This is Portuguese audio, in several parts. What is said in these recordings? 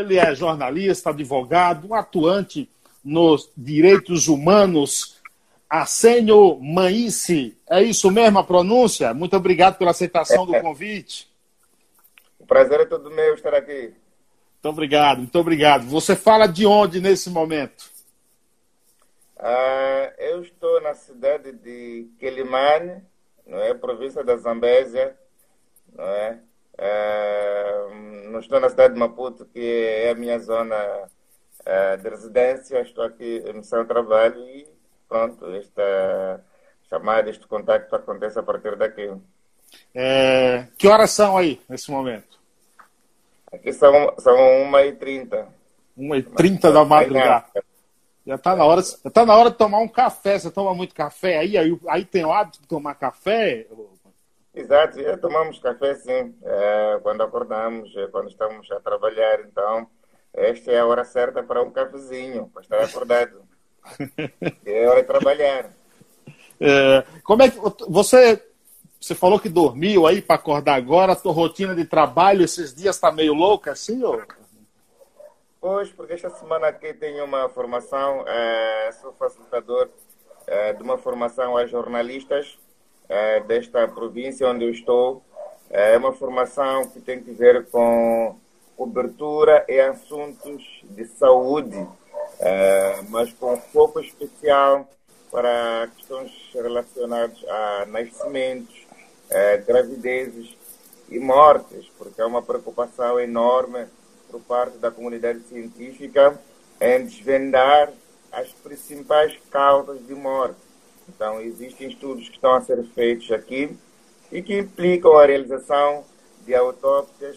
Ele é jornalista, advogado, atuante nos direitos humanos. Arsenio Manice, é isso mesmo a pronúncia? Muito obrigado pela aceitação do convite. O prazer é todo meu estar aqui. Muito obrigado, muito obrigado. Você fala de onde nesse momento? Uh, eu estou na cidade de Quelimane, não é? província da Zambésia, não é? Uh, não estou na cidade de Maputo, que é a minha zona uh, de residência, estou aqui em missão de trabalho e pronto, esta chamada, este contacto acontece a partir daqui. É, que horas são aí, nesse momento? Aqui são, são 1h30. 1h30 da madrugada. Já está na hora, já tá na hora de tomar um café. Você toma muito café aí? Aí, aí tem o hábito de tomar café? Exato, já tomamos café sim. É, quando acordamos, é, quando estamos a trabalhar. Então, esta é a hora certa para um cafezinho, para estar acordado. é hora de trabalhar. É, como é que você você falou que dormiu aí para acordar agora, a tua rotina de trabalho esses dias está meio louca assim, ou? Pois, porque esta semana aqui tenho uma formação, é, sou facilitador é, de uma formação a jornalistas é, desta província onde eu estou. É uma formação que tem que ver com cobertura e assuntos de saúde, é, mas com foco especial para questões relacionadas a nascimentos, é, gravidezes e mortes, porque é uma preocupação enorme por parte da comunidade científica em desvendar as principais causas de morte. Então, existem estudos que estão a ser feitos aqui e que implicam a realização de autópsias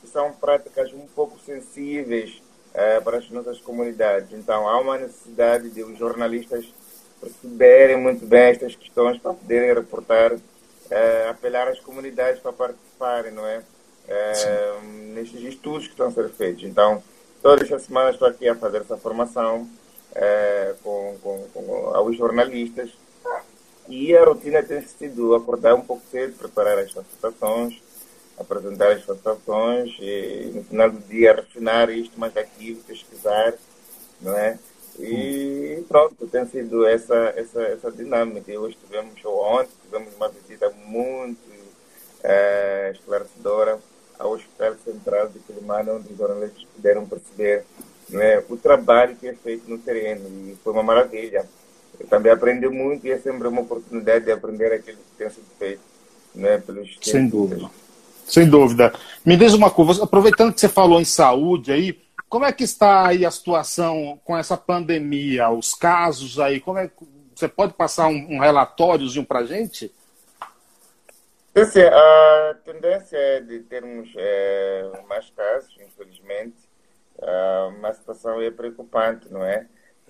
que são práticas um pouco sensíveis eh, para as nossas comunidades. Então, há uma necessidade de os jornalistas perceberem muito bem estas questões para poderem reportar, eh, apelar às comunidades para participarem, não é? é, nestes estudos que estão a ser feitos. Então, todas estas semanas estou aqui a fazer essa formação é, com, com, com aos jornalistas e a rotina tem sido acordar um pouco cedo, preparar as facilitações, apresentar as facilitações e no final do dia refinar isto mais aqui, pesquisar, não é? E pronto, tem sido essa, essa, essa dinâmica. E hoje tivemos, ou ontem, tivemos uma visita muito é, esclarecedora ao Hospital Central de Quilimane, onde os jornalistas puderam perceber né, o trabalho que é feito no terreno. E foi uma maravilha. Eu também aprendi muito e é sempre uma oportunidade de aprender aquilo que tem sido feito né, pelos Sem dúvida. Sem dúvida. Me diz uma coisa, aproveitando que você falou em saúde aí, como é que está aí a situação com essa pandemia, os casos aí? Como é, você pode passar um, um relatóriozinho para a gente? Assim, a tendência é de termos é, mais casos, infelizmente. Uh, uma situação é preocupante, não é?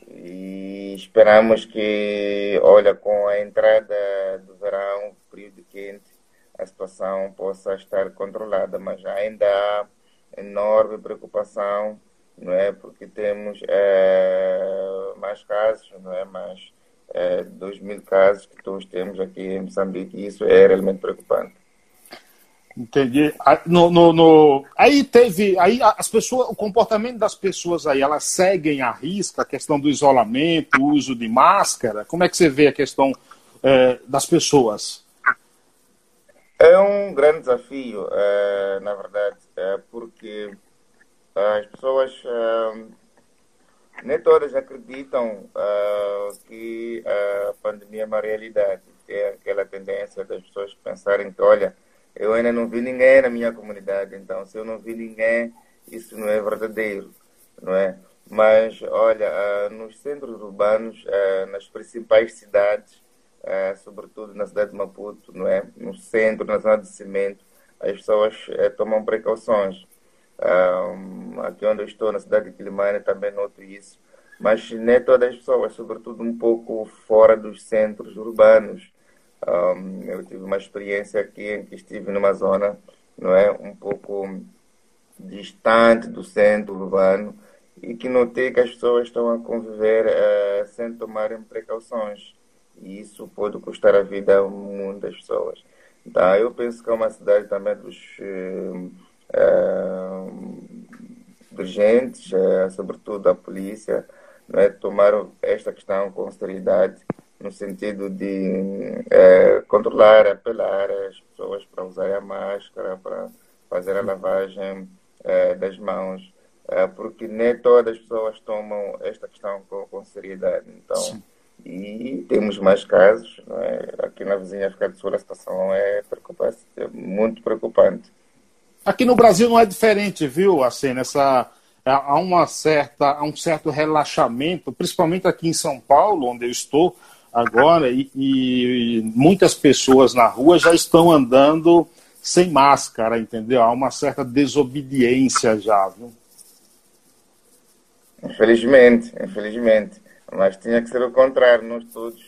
E esperamos que, olha, com a entrada do verão, período quente, a situação possa estar controlada, mas ainda há enorme preocupação, não é? Porque temos é, mais casos, não é? Mais é, 2 mil casos que todos temos aqui em Moçambique e isso é realmente preocupante. Entendi. No, no, no, Aí teve. Aí as pessoas, o comportamento das pessoas aí, elas seguem a risca a questão do isolamento, o uso de máscara. Como é que você vê a questão é, das pessoas? É um grande desafio, é, na verdade, é, porque as pessoas é, nem todas acreditam uh, que a pandemia é uma realidade. É aquela tendência das pessoas pensarem que, olha, eu ainda não vi ninguém na minha comunidade, então se eu não vi ninguém, isso não é verdadeiro, não é? Mas, olha, uh, nos centros urbanos, uh, nas principais cidades, sobretudo na cidade de Maputo, não é? No centro, na zona de cimento, as pessoas tomam precauções um, aqui onde eu estou, na cidade de Quilimane, também noto isso. Mas nem todas as pessoas, sobretudo um pouco fora dos centros urbanos. Um, eu tive uma experiência aqui em que estive numa zona não é, um pouco distante do centro urbano e que notei que as pessoas estão a conviver uh, sem tomarem precauções. E isso pode custar a vida a muitas pessoas. Então, eu penso que é uma cidade também dos. Uh, dirigentes, uh, sobretudo a polícia, não é, tomaram esta questão com seriedade, no sentido de uh, controlar, apelar as pessoas para usar a máscara, para fazer a lavagem das mãos, porque nem todas as pessoas tomam esta questão com, com seriedade. Então, Sim. e temos mais casos, é? aqui na vizinha África do Sul a situação é, preocupante, é muito preocupante. Aqui no Brasil não é diferente, viu? Assim, nessa há uma certa há um certo relaxamento, principalmente aqui em São Paulo, onde eu estou agora, e, e muitas pessoas na rua já estão andando sem máscara, entendeu? Há uma certa desobediência já, viu? Infelizmente, infelizmente. Mas tinha que ser o contrário, nós todos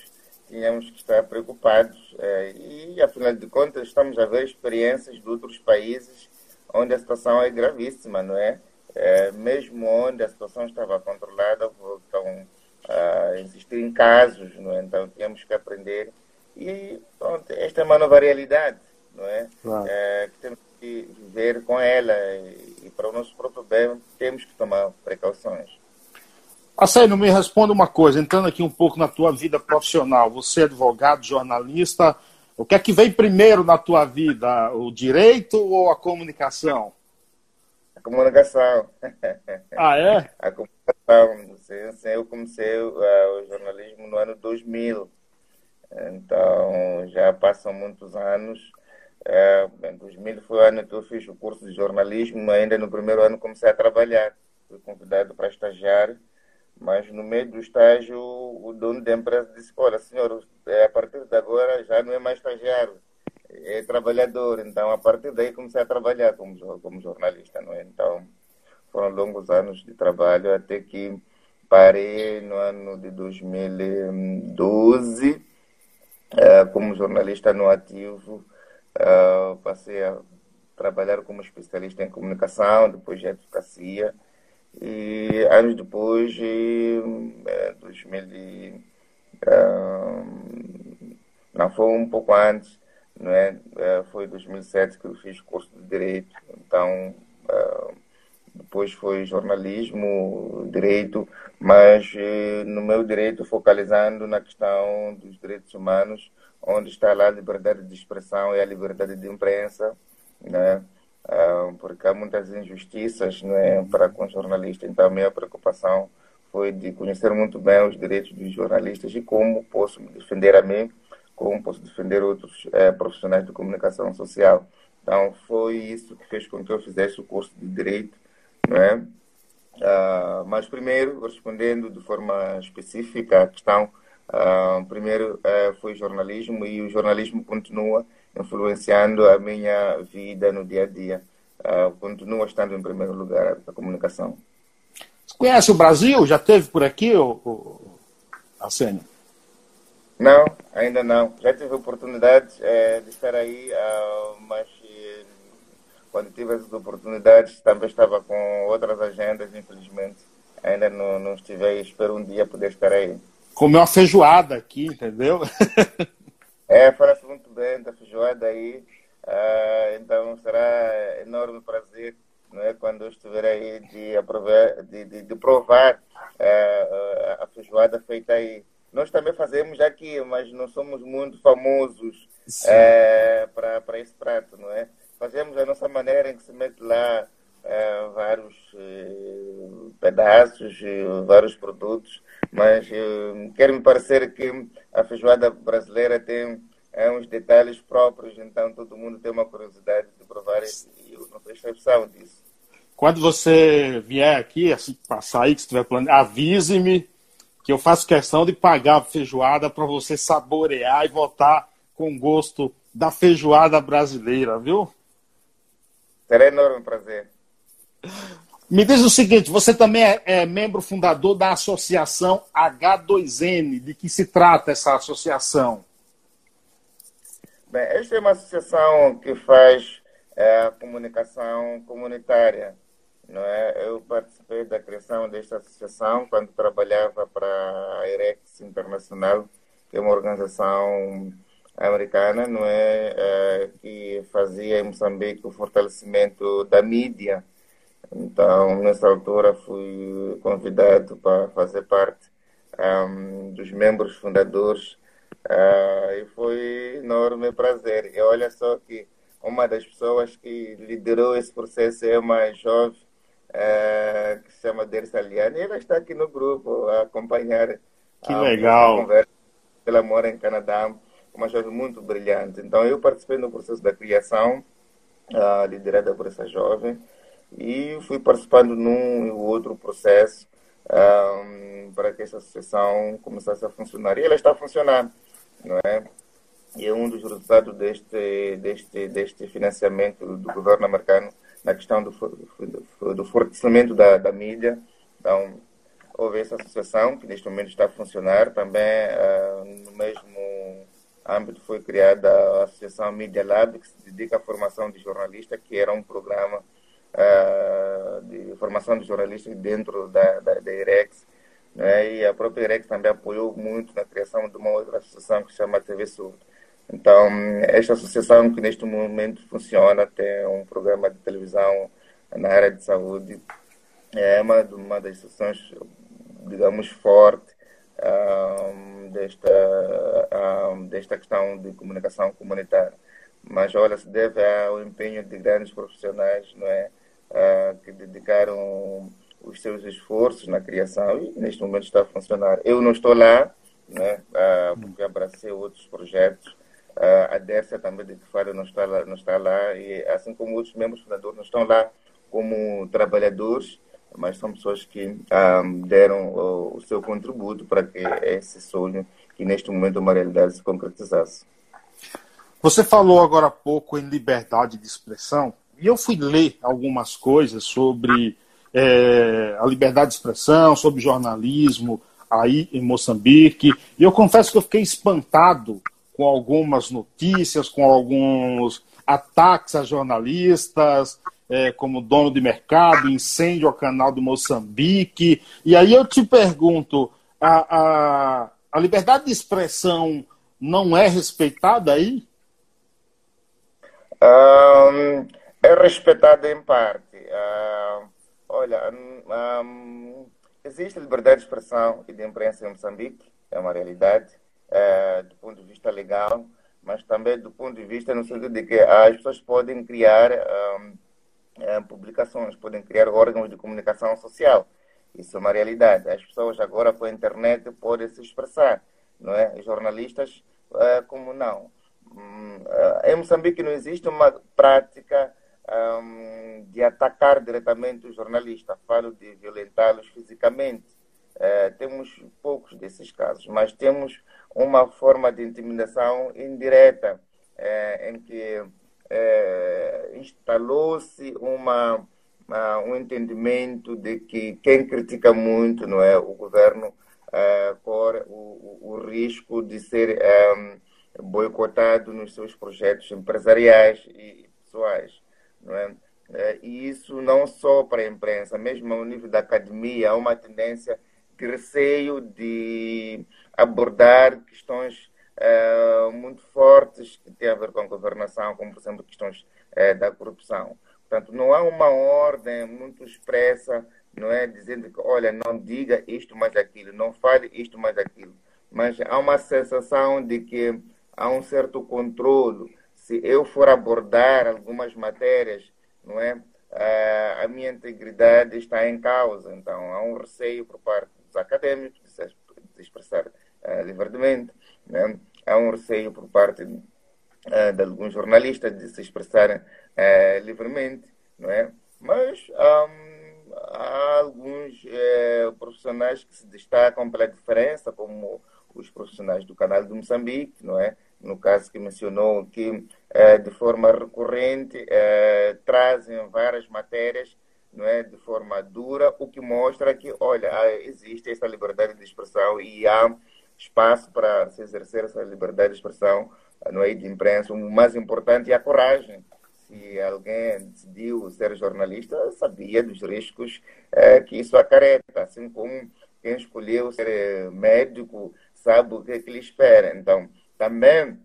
tínhamos que estar preocupados. É, e, afinal de contas, estamos a ver experiências de outros países onde a situação é gravíssima, não é? é mesmo onde a situação estava controlada, voltam a insistir em casos? Então temos que aprender. E pronto, esta é uma nova realidade, não é? Claro. é que temos que viver com ela e, e, para o nosso próprio bem temos que tomar precauções. Marcelo, me responda uma coisa, entrando aqui um pouco na tua vida profissional. Você é advogado, jornalista, o que é que vem primeiro na tua vida, o direito ou a comunicação? A comunicação. Ah, é? A comunicação. Eu comecei uh, o jornalismo no ano 2000. Então, já passam muitos anos. Uh, em 2000 foi o ano que eu fiz o curso de jornalismo. Ainda no primeiro ano comecei a trabalhar. Fui convidado para estagiar mas no meio do estágio, o dono da empresa disse: Olha, senhor, é, a partir de agora já não é mais estagiário, é trabalhador. Então, a partir daí, comecei a trabalhar como, como jornalista. Não é? Então, foram longos anos de trabalho até que parei no ano de 2012 é, como jornalista no ativo. É, passei a trabalhar como especialista em comunicação, depois de advocacia e anos depois, em 2000, não foi um pouco antes, não é foi 2007 que eu fiz curso de Direito, então depois foi jornalismo, direito, mas eh, no meu direito focalizando na questão dos direitos humanos, onde está lá a liberdade de expressão e a liberdade de imprensa, né? Ah, porque há muitas injustiças né, para com jornalistas. Então, a minha preocupação foi de conhecer muito bem os direitos dos jornalistas e como posso me defender a mim, como posso defender outros é, profissionais de comunicação social. Então, foi isso que fez com que eu fizesse o curso de Direito. Né? Uh, mas, primeiro, respondendo de forma específica à questão, uh, primeiro uh, foi jornalismo e o jornalismo continua influenciando a minha vida no dia a dia. Continua estando em primeiro lugar a comunicação. Você conhece o Brasil? Já teve por aqui, o, o Arsênio? Não, ainda não. Já tive a oportunidade é, de estar aí, mas quando tive essas oportunidades também estava com outras agendas, infelizmente. Ainda não, não estive aí, espero um dia poder estar aí. Comeu uma feijoada aqui, entendeu? É, fala-se muito bem da feijoada aí. Uh, então será enorme prazer não é, quando eu estiver aí de, aprovar, de, de, de provar uh, a feijoada feita aí. Nós também fazemos aqui, mas não somos muito famosos uh, para esse prato, não é? Fazemos a nossa maneira em que se mete lá uh, vários uh, pedaços, vários produtos mas uh, quer me parecer que a feijoada brasileira tem é, uns detalhes próprios, então todo mundo tem uma curiosidade de provar e eu não tenho exceção disso. Quando você vier aqui, assim, passar aí, que estiver planejando, avise-me que eu faço questão de pagar a feijoada para você saborear e voltar com gosto da feijoada brasileira, viu? Será enorme prazer. Me diz o seguinte: você também é, é, membro fundador da associação H2N. De que se trata essa associação? Bem, esta é uma associação que faz é, comunicação comunitária. Não é? Eu participei da criação desta associação quando trabalhava para a IREX Internacional, que é uma organização americana, não é, é que fazia em Moçambique o fortalecimento da mídia Então, nessa altura, fui convidado para fazer parte um, dos membros fundadores uh, e foi enorme prazer. E olha só que uma das pessoas que liderou esse processo é uma jovem uh, que se chama Dersa Liane ela está aqui no grupo a acompanhar que a legal. conversa. Ela mora em Canadá, uma jovem muito brilhante. Então, eu participei no processo da criação, uh, liderada por essa jovem e fui participando num e outro processo um, para que essa associação começasse a funcionar. E ela está a funcionar, não é? E é um dos resultados deste, deste, deste financiamento do governo americano na questão do, do, do fortalecimento da, da mídia. Então, houve essa associação que neste momento está a funcionar. Também, uh, no mesmo âmbito, foi criada a Associação Media Lab, que se dedica à formação de jornalistas, que era um programa uh, de formação de jornalistas dentro da, da, da IREX. Né? E a própria IREX também apoiou muito na criação de uma outra associação que se chama TV Surdo. Então, esta associação que neste momento funciona, tem um programa de televisão na área de saúde, é uma, uma das associações, digamos, forte um, desta, um, desta questão de comunicação comunitária. Mas, olha, se deve ao empenho de grandes profissionais, não é? uh, que dedicaram os seus esforços na criação e neste momento está a funcionar. Eu não estou lá, né, uh, porque abracei outros projetos. Uh, a Dércia também de que fala não está lá, não está lá e assim como outros membros fundadores não estão lá como trabalhadores, mas são pessoas que um, deram o, o, seu contributo para que esse sonho, que neste momento é uma realidade, se concretizasse. Você falou agora há pouco em liberdade de expressão e eu fui ler algumas coisas sobre é, a liberdade de expressão, sobre jornalismo aí em Moçambique, e eu confesso que eu fiquei espantado com algumas notícias, com alguns ataques a jornalistas, é, como dono de mercado, incêndio ao canal de Moçambique. E aí eu te pergunto, a, a, a liberdade de expressão não é respeitada aí? Um, é respeitada em parte. Uh, olha, um, existe liberdade de expressão e de imprensa em Moçambique, é uma realidade, uh, do ponto de vista legal, mas também do ponto de vista no sentido de que as pessoas podem criar um, um, publicações, podem criar órgãos de comunicação social. Isso é uma realidade. As pessoas agora com a internet podem se expressar, não é? Jornalistas, uh, como não? Um, em Moçambique não existe uma prática um, de atacar diretamente os jornalistas, falo de violentá-los fisicamente. Uh, temos poucos desses casos, mas temos uma forma de intimidação indireta, uh, em que uh, instalou-se uma, uma, um entendimento de que quem critica muito não é o governo corre o, o, risco de ser um, boicotado nos seus projetos empresariais e pessoais. Não é? é? E isso não só para a imprensa, mesmo ao nível da academia, há uma tendência de receio de abordar questões é, muito fortes que têm a ver com a governação, como, por exemplo, questões é, da corrupção. Portanto, não há uma ordem muito expressa, não é, dizendo que, olha, não diga isto mais aquilo, não fale isto mais aquilo. Mas há uma sensação de que há um certo controle se eu for abordar algumas matérias, não é? Uh, a minha integridade está em causa. Então, há um receio por parte dos acadêmicos de se expressar uh, livremente, né? há um receio por parte uh, de alguns jornalistas de se expressarem livremente, não é? Mas um, há alguns eh, profissionais que se destacam pela diferença, como os profissionais do canal de Moçambique, não é? no caso que mencionou, que eh, de forma recorrente eh, trazem várias matérias não é, de forma dura, o que mostra que, olha, existe essa liberdade de expressão e há espaço para se exercer essa liberdade de expressão não é, de imprensa. O mais importante é a coragem. Se alguém decidiu ser jornalista, sabia dos riscos eh, que isso acarreta, assim como quem escolheu ser médico sabe o que, é que lhe espera. Então, também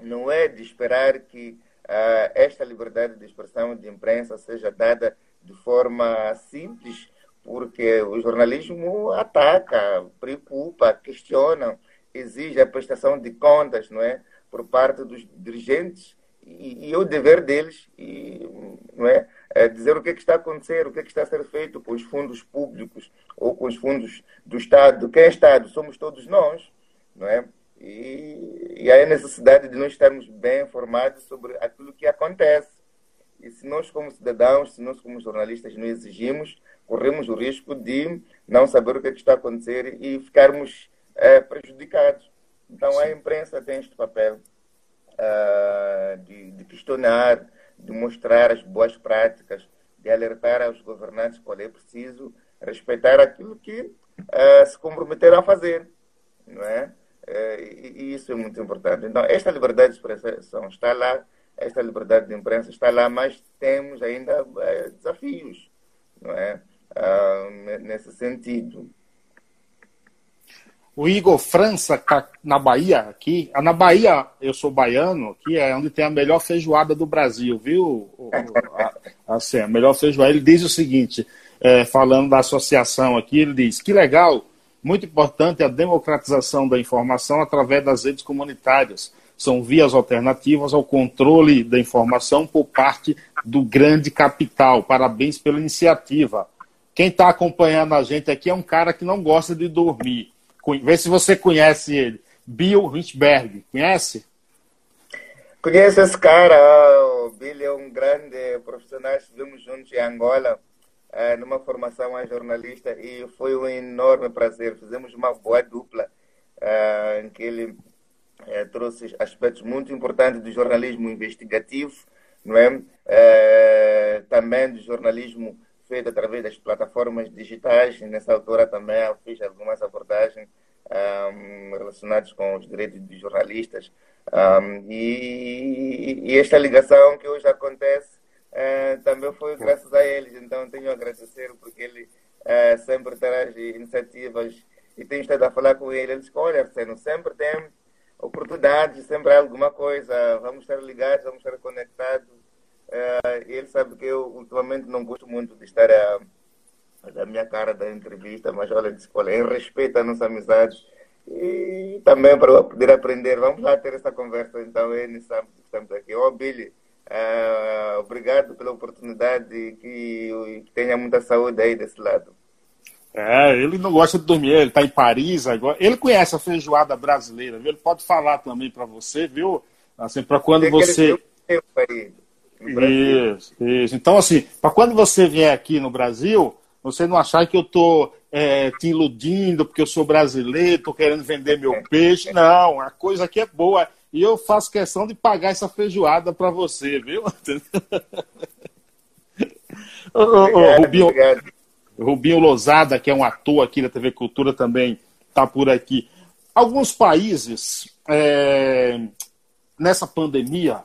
não é de esperar que uh, esta liberdade de expressão de imprensa seja dada de forma simples, porque o jornalismo ataca, preocupa, questiona, exige a prestação de contas, não é, por parte dos dirigentes e, e o dever deles, e, não é, é dizer o que, é que está a acontecer, o que, é que está a ser feito com os fundos públicos ou com os fundos do Estado. Quem é Estado? Somos todos nós, não é? E, e aí a necessidade de nós estarmos bem informados sobre aquilo que acontece. E se nós, como cidadãos, se nós, como jornalistas, não exigimos, corremos o risco de não saber o que, é que está a acontecer e ficarmos é, prejudicados. Então, a imprensa tem este papel uh, de, de, questionar, de mostrar as boas práticas, de alertar aos governantes qual é preciso respeitar aquilo que uh, se comprometeram a fazer. Não é? Uh, e, e isso é muito importante. Então, esta liberdade de expressão está lá, esta liberdade de imprensa está lá, mas temos ainda desafios, não é? Nesse sentido. O Igor França está na Bahia aqui. Na Bahia, eu sou baiano, que é onde tem a melhor feijoada do Brasil, viu? Assim, a melhor feijoada. Ele diz o seguinte, é, falando da associação aqui, ele diz, que legal, muito importante a democratização da informação através das redes comunitárias. São vias alternativas ao controle da informação por parte do grande capital. Parabéns pela iniciativa. Quem está acompanhando a gente aqui é um cara que não gosta de dormir Vê se você conhece ele. Bill Richberg. Conhece? Conheço esse cara. O Bill é um grande profissional. Estivemos juntos em Angola eh, numa formação a jornalista e foi um enorme prazer. Fizemos uma boa dupla eh, em que ele eh, trouxe aspectos muito importantes do jornalismo investigativo, não é? também do jornalismo feito através das plataformas digitais. Nessa altura também eu fiz algumas abordagens um, relacionadas com os direitos dos jornalistas. Um, e, e, esta ligação que hoje acontece uh, também foi graças a eles. Então tenho a agradecer porque ele uh, sempre traz iniciativas e tenho estado a falar com ele. Ele disse: Olha, sempre tem oportunidades, sempre há alguma coisa. Vamos estar ligados, vamos estar conectados Uh, ele sabe que eu ultimamente não gosto muito de estar a, a minha cara da entrevista, mas olha, disse, olha, em respeito à nossa amizade e também para poder aprender, vamos lá ter essa conversa então, é que estamos aqui. Ó, oh, Billy, uh, obrigado pela oportunidade e que, que tenha muita saúde aí desse lado. É, ele não gosta de dormir, ele está em Paris agora. Ele conhece a feijoada brasileira, viu? Ele pode falar também para você, viu? Assim, para quando você. Isso, isso. Então, assim, para quando você vier aqui no Brasil, você não achar que eu estou é, te iludindo porque eu sou brasileiro, estou querendo vender meu peixe. Não, a coisa aqui é boa. E eu faço questão de pagar essa feijoada para você, viu? Rubinho, Rubinho Lozada, que é um ator aqui da TV Cultura, também está por aqui. Alguns países, é, nessa pandemia,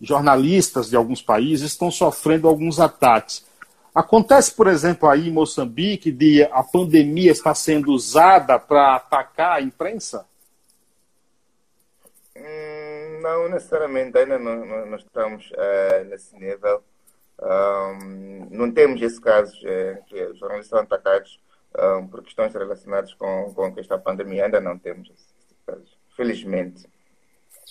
jornalistas de alguns países estão sofrendo alguns ataques. Acontece, por exemplo, aí em Moçambique, de a pandemia está sendo usada para atacar a imprensa? Hum, não necessariamente, ainda não, não, não estamos uh, nesse nível. Um, não temos esse caso uh, que os jornalistas são atacados um, por questões relacionadas com, com esta pandemia, ainda não temos esse caso, felizmente.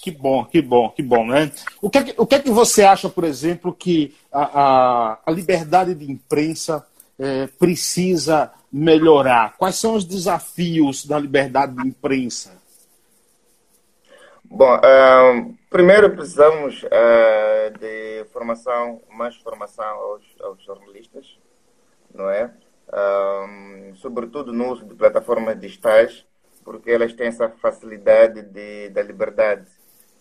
Que bom, que bom, que bom, né? O que é que, o que, é que você acha, por exemplo, que a, a, a liberdade de imprensa é, precisa melhorar? Quais são os desafios da liberdade de imprensa? Bom, uh, primeiro precisamos uh, de formação, mais formação aos, aos jornalistas, não é? Uh, sobretudo no uso de plataformas digitais, porque elas têm essa facilidade de, da liberdade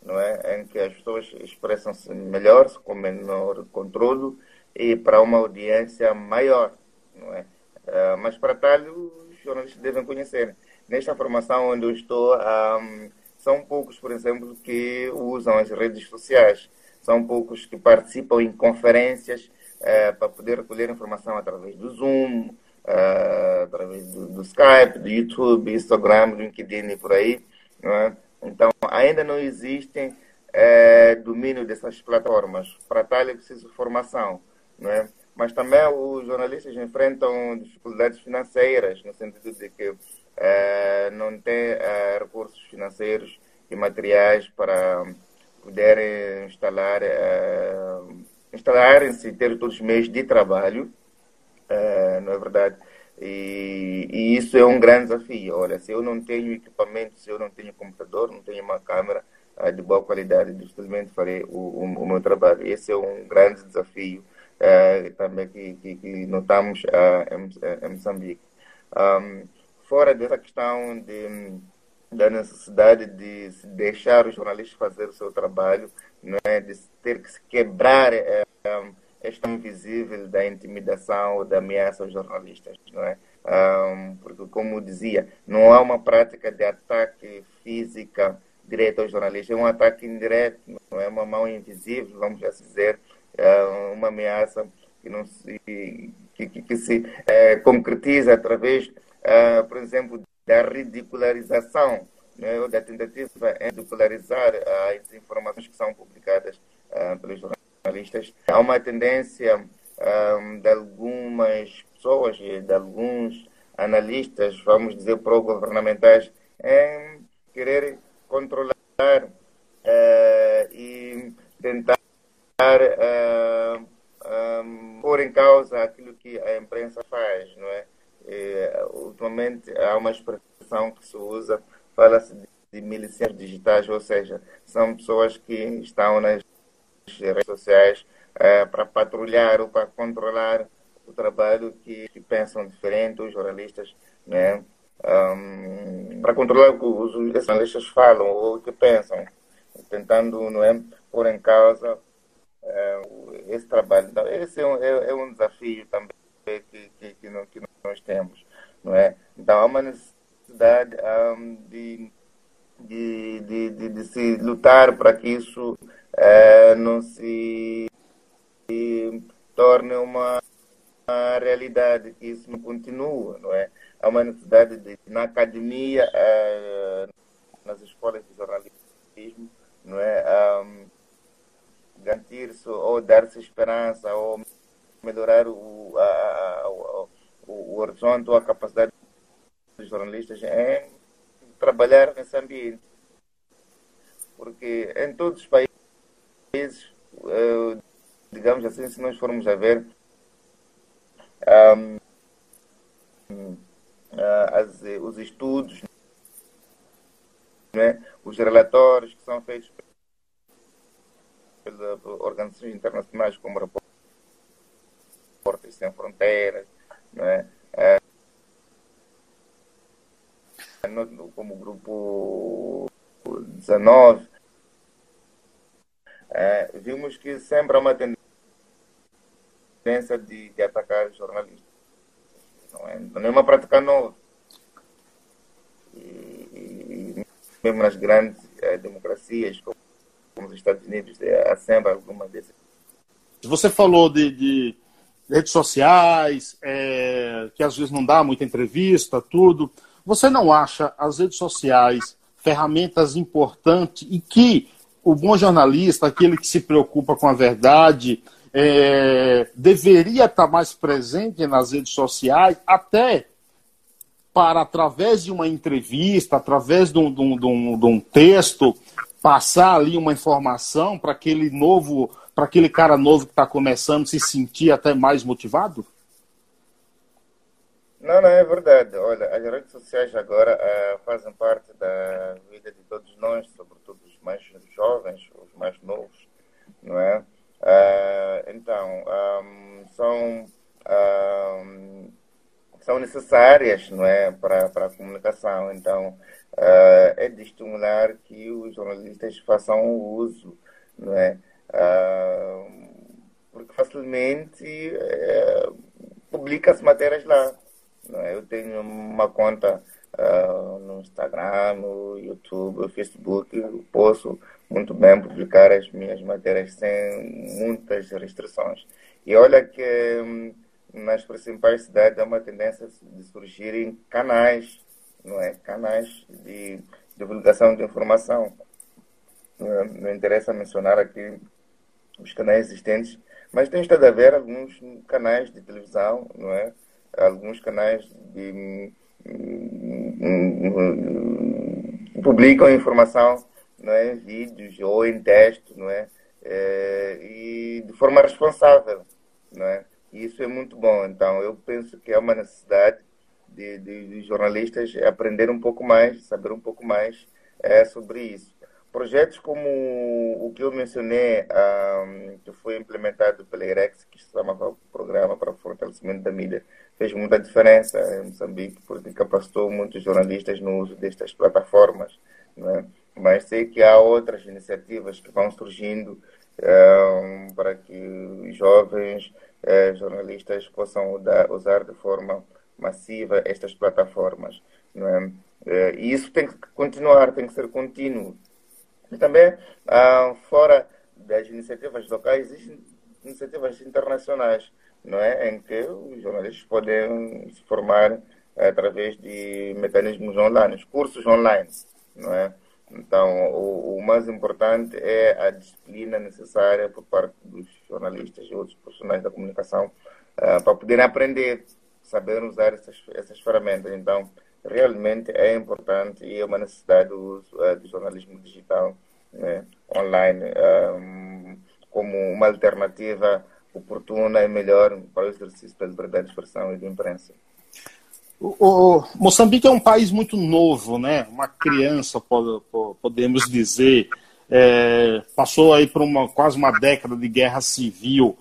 não é? em que as pessoas expressam-se melhor, com menor controle e para uma audiência maior. Não é? Uh, mas para tal, os jornalistas devem conhecer. Nesta formação onde eu estou, um, são poucos, por exemplo, que usam as redes sociais. São poucos que participam em conferências uh, para poder recolher informação através do Zoom, uh, através do, do, Skype, do YouTube, Instagram, LinkedIn e por aí. Não é? Então, ainda não existe é, domínio dessas plataformas. Para tal é preciso formação. Não é? mas também os jornalistas enfrentam dificuldades financeiras, no sentido de que uh, não têm uh, recursos financeiros e materiais para poderem instalar, uh, instalarem-se, ter todos os meios de trabalho, não é verdade? E, e, isso é um grande desafio. Olha, se eu não tenho equipamento, se eu não tenho computador, não tenho uma câmera de boa qualidade, dificilmente farei o, o, o meu trabalho. Esse é um grande desafio é, também que, que, que notamos uh, em, em, Moçambique. Um, fora dessa questão de, da necessidade de deixar os jornalistas fazer o seu trabalho, não é? de ter que se quebrar é, esta invisível da intimidação ou da ameaça aos jornalistas, não é? Um, porque, como dizia, não há uma prática de ataque física direto aos jornalistas, é um ataque indireto, não é uma mão invisível, vamos assim dizer, é uma ameaça que, não se, que, que, que se é, concretiza através, é, por exemplo, da ridicularização, né, ou da tentativa de ridicularizar as informações que são publicadas é, pelos jornalistas. Há uma tendência é, de algumas pessoas, de alguns analistas, vamos dizer, pró-governamentais, em querer controlar e tentar uh, um, pôr em causa aquilo que a imprensa faz, não é? E, ultimamente há uma expressão que se usa, fala-se de milicianos digitais, ou seja, são pessoas que estão nas redes sociais uh, para patrulhar ou para controlar o trabalho que, que pensam diferente, os jornalistas, né? Um, para controlar o que os jornalistas falam ou o que pensam, tentando não é, pôr em causa é, esse trabalho. Então, esse é um, é, é um desafio também que, que, que, que, nós temos. Não é? Então, há uma necessidade um, de, de, de, de, de, se lutar para que isso não se torne uma, uma, realidade, que isso não continue. Não é? Há uma necessidade de, na academia, é, nas escolas de jornalismo, não é? Um, garantir-se ou dar-se esperança ou melhorar o, a, a, o, o, horizonte ou a capacidade dos jornalistas em trabalhar nesse ambiente. Porque em todos os países, eh, digamos assim, se nós formos a ver, um, eh, as, os estudos, né, os relatórios que são feitos pelas organizações internacionais como Repórteres Sem Fronteiras, né? como o Grupo 19, é, vimos que sempre há uma tendência de, de atacar jornalistas. Não é, não é uma prática nova. E, e mesmo nas grandes é, democracias, como como os Estados Unidos, é, há sempre alguma dessas. Você falou de, de redes sociais, é, que às vezes não dá muita entrevista, tudo. Você não acha as redes sociais ferramentas importantes e que o bom jornalista, aquele que se preocupa com a verdade, é, deveria estar mais presente nas redes sociais, até para, através de uma entrevista, através de um, de um, de um, de um texto, passar ali uma informação para aquele novo, para aquele cara novo que está começando se sentir até mais motivado? Não, não, é verdade. Olha, as redes sociais agora uh, fazem parte da vida de todos nós, mais jovens, os mais novos, não é? Uh, então, um, são, um, são necessárias, não é, para, para a comunicação. Então, uh, é de estimular que os jornalistas façam uso, não é? Uh, porque facilmente uh, publica-se matérias lá. Não é? Eu tenho uma conta uh, no Instagram, no YouTube, no Facebook, posso muito bem publicar as minhas matérias sem muitas restrições. E olha que um, nas principais cidades há uma tendência de surgirem canais não é? canais de divulgação de informação. É? não interessa mencionar aqui os canais existentes, Mas tem estado a ver alguns canais de televisão, não é? Alguns canais de publicam informação, não é, vídeos ou em texto, não é, é e de forma responsável, não é. E isso é muito bom. Então, eu penso que é uma necessidade de, de, de jornalistas aprender um pouco mais, saber um pouco mais é, sobre isso. Projetos como o que eu mencionei, um, que foi implementado pela IREX, que se chama o Programa para o Fortalecimento da Mídia, fez muita diferença em Moçambique, porque capacitou muitos jornalistas no uso destas plataformas. É? Mas sei que há outras iniciativas que vão surgindo um, para que jovens uh, jornalistas possam usar de forma massiva estas plataformas. É? Uh, e isso tem que continuar, tem que ser contínuo. E também, uh, fora das iniciativas locais, existem iniciativas internacionais não é? em que os jornalistas podem se formar através de mecanismos online, cursos online. Não é? Então, o, o, mais importante é a disciplina necessária por parte dos jornalistas e outros profissionais da comunicação uh, para poderem aprender, saber usar essas, essas ferramentas. Então, realmente é importante e é uma necessidade do uh, do jornalismo digital né, online um, como uma alternativa oportuna e melhor para o exercício da liberdade de expressão e de imprensa. O, o, Moçambique é um país muito novo, né? Uma criança, podemos dizer, é, passou aí por uma quase uma década de guerra civil.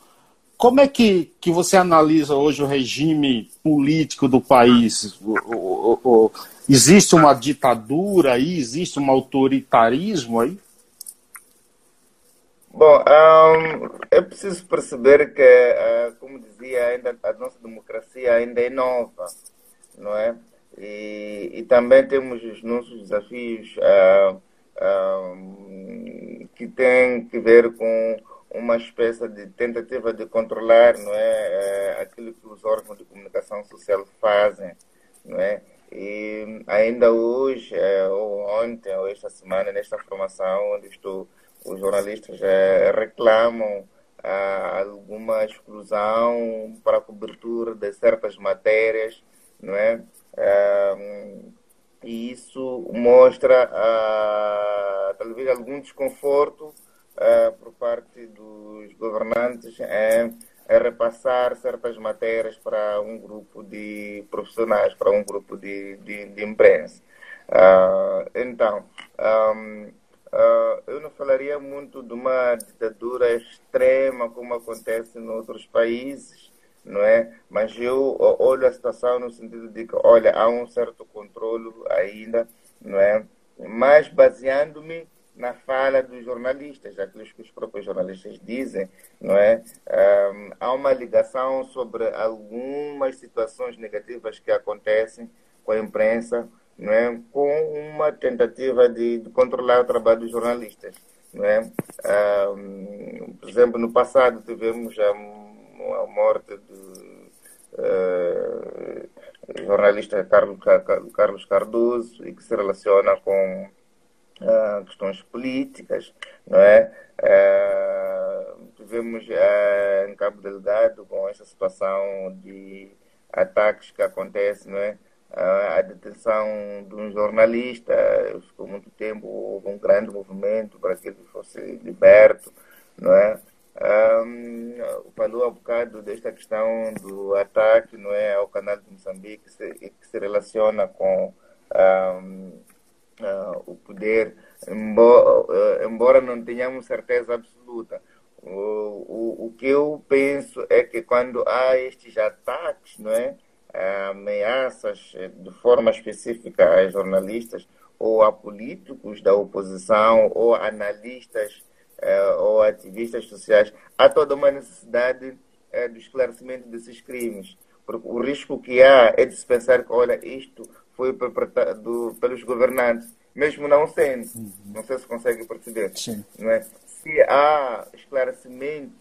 Como é que, que você analisa hoje o regime político do país? O, existe uma ditadura aí? Existe um autoritarismo aí? Bom, um, é preciso perceber que, uh, como dizia, ainda, a nossa democracia ainda é nova, não é? E, e também temos os nossos desafios uh, uh, que têm que ver com uma espécie de tentativa de controlar, não é, aquilo que os órgãos de comunicação social fazem, não é? E ainda hoje, ou ontem, ou esta semana, nesta formação onde estou os jornalistas reclamam ah, alguma exclusão para a cobertura de certas matérias, não é? Ah, e isso mostra talvez algum desconforto ah, por parte dos governantes em, repassar certas matérias para um grupo de profissionais, para um grupo de, de, de imprensa. Ah, então, um, Uh, eu não falaria muito de uma ditadura extrema como acontece em outros países, não é? Mas eu olho a situação no sentido de que, olha, há um certo controle ainda, não é? Mas baseando-me na fala dos jornalistas, aqueles que os próprios jornalistas dizem, não é? Um, há uma ligação sobre algumas situações negativas que acontecem com a imprensa, não é? com uma tentativa de, de controlar o trabalho dos jornalistas. Não é? Um, por exemplo, no passado tivemos a, a morte do uh, jornalista Carlos, Cardoso e que se relaciona com uh, questões políticas, não é? Uh, tivemos uh, em Cabo Delgado com essa situação de ataques que acontecem, não é? a detenção de um jornalista, ficou muito tempo, houve um grande movimento para que ele fosse liberto, não é? Um, falou há um bocado desta questão do ataque não é, ao canal de Moçambique que se, que se relaciona com um, uh, o poder, embora, uh, embora não tenhamos certeza absoluta. O, o, o que eu penso é que quando há estes ataques, não é? ameaças eh, de forma específica a jornalistas ou a políticos da oposição ou analistas eh, ou ativistas sociais, há toda uma necessidade eh, do esclarecimento desses crimes. Porque o risco que há é de se pensar que, olha, isto foi perpetrado pelos governantes, mesmo não sendo. Uhum. Não sei se consegue perceber. Sim. Não é? Se há esclarecimento,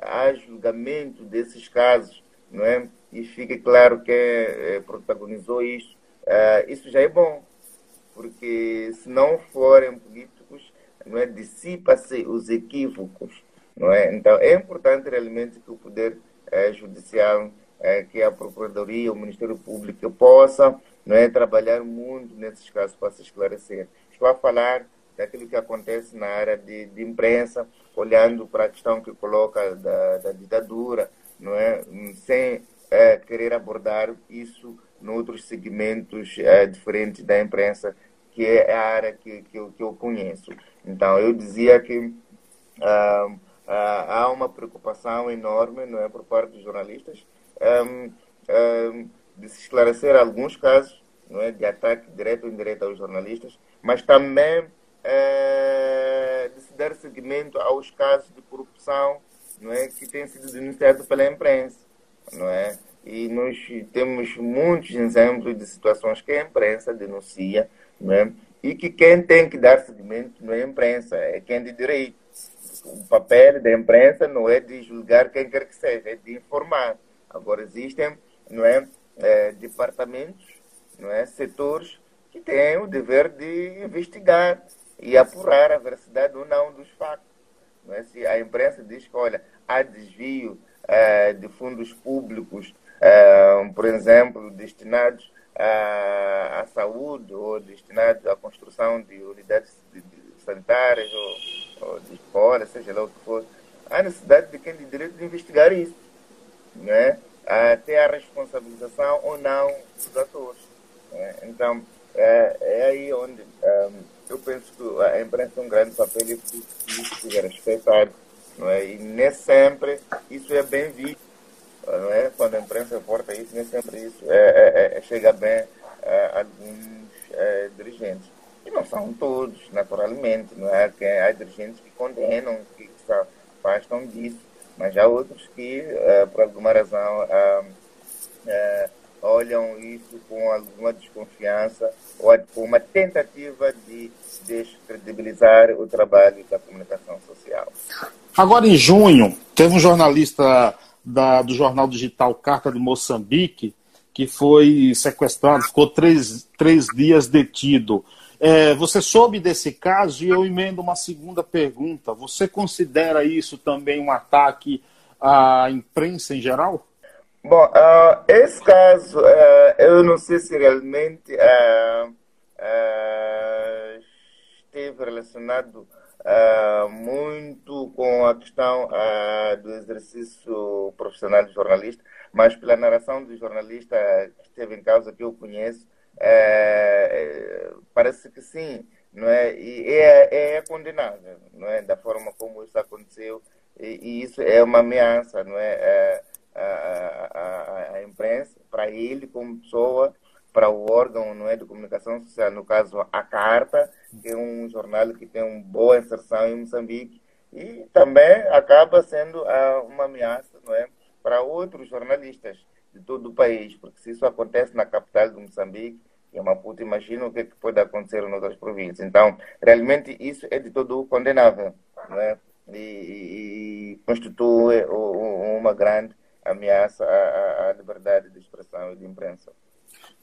há julgamento desses casos, não é? e fique claro quem é, protagonizou isso. Uh, isso já é bom, porque se não forem políticos, não é, dissipa-se os equívocos não é? Então, é importante realmente que o Poder eh, Judicial, eh, que a Procuradoria, o Ministério Público possa não é, trabalhar muito nesses casos para se esclarecer. Estou a falar daquilo que acontece na área de, de imprensa, olhando para a questão que coloca da, da ditadura, não é? sem é, querer abordar isso noutros segmentos diferentes da imprensa, que é a área que, que, que eu conheço. Então, eu dizia que ah, ah, há uma preocupação enorme não é, por parte dos jornalistas um, um, de se esclarecer alguns casos não é, de ataque direto ou indireto aos jornalistas, mas também é, de se dar seguimento aos casos de corrupção não é, que têm sido denunciados pela imprensa. Não é? E nós temos muitos exemplos de situações que a imprensa denuncia não é? E que quem tem que dar seguimento não é a imprensa, é quem de direito. O papel da imprensa não é de julgar quem quer que seja, é de informar. Agora, existem não é, é departamentos, não é, setores que têm o dever de investigar e apurar a veracidade ou não dos factos. Não é? Se a imprensa diz que, olha, há desvio é, de fundos públicos, é, por exemplo, destinados à, à, saúde ou destinados à construção de unidades de, de sanitárias ou, ou, de escolas, seja lá o que for, há necessidade de quem de direito de investigar isso. Né? Até a responsabilização ou não dos atores. Né? Então, é, é, aí onde um, eu penso que a imprensa tem um grande papel e isso seja respeitado. Não é? E nem sempre isso é bem visto. Não é? Quando a imprensa reporta isso, nem sempre isso é, é, é chega bem a alguns é, dirigentes. E não são todos, naturalmente. Não é? Que há dirigentes que condenam, que se afastam disso. Mas há outros que, por alguma razão, olham isso com alguma desconfiança ou com uma tentativa de descredibilizar o trabalho da comunicação social. Agora, em junho, teve um jornalista da, do jornal digital Carta de Moçambique que foi sequestrado, ficou três, três dias detido. É, você soube desse caso e eu emendo uma segunda pergunta. Você considera isso também um ataque à imprensa em geral? Bom, uh, esse caso, uh, eu não sei se realmente uh, esteve relacionado muito com a questão do exercício profissional de jornalista, mas pela narração do jornalista que esteve em causa, que eu conheço, parece que sim, não é? E é, é condenável, não é? Da forma como isso aconteceu, e, e isso é uma ameaça, não é a imprensa, para ele como pessoa, para o órgão não é, de comunicação social, no caso a Carta, que é um jornal que tem uma boa inserção em Moçambique, e também acaba sendo uh, uma ameaça não é, para outros jornalistas de todo o país, porque se isso acontece na capital de Moçambique, em Maputo, imagina o que, é que pode acontecer em outras províncias. Então, realmente, isso é de todo condenável não é? e, e, e constitui uma grande ameaça à, à liberdade de expressão e de imprensa.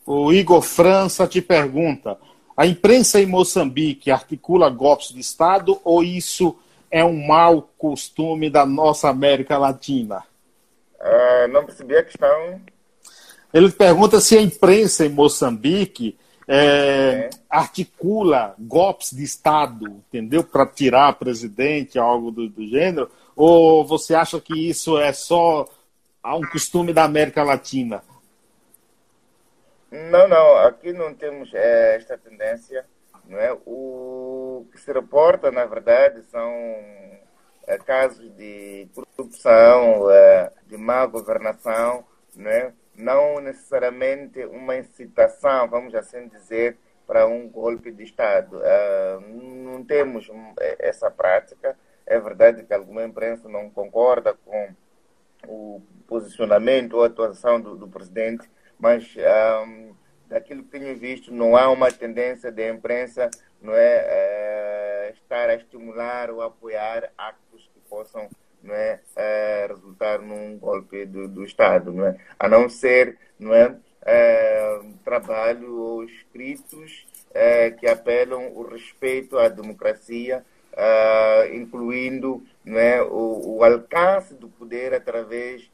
O Igor França te pergunta: a imprensa em Moçambique articula golpes de Estado ou isso é um mau costume da nossa América Latina? Uh, não percebi a questão. Ele pergunta se a imprensa em Moçambique é, é. articula golpes de Estado, entendeu? Para tirar presidente, algo do, do gênero, ou você acha que isso é só há um costume da América Latina? Não, não, aqui não temos é, esta tendência. Não é? O que se reporta, na verdade, são é, casos de corrupção, é, de má governação, não, é? não necessariamente uma incitação, vamos assim dizer, para um golpe de Estado. Não temos é, essa prática. É verdade que alguma imprensa não concorda com o posicionamento ou atuação do, do presidente, mas um, daquilo que tenho visto, não há uma tendência da imprensa não é, é estar a estimular ou apoiar actos que possam não é, é resultar num golpe do, do, Estado, não é? a não ser não é, é trabalho ou escritos é, que apelam o respeito à democracia uh, incluindo né, o, o, alcance do poder através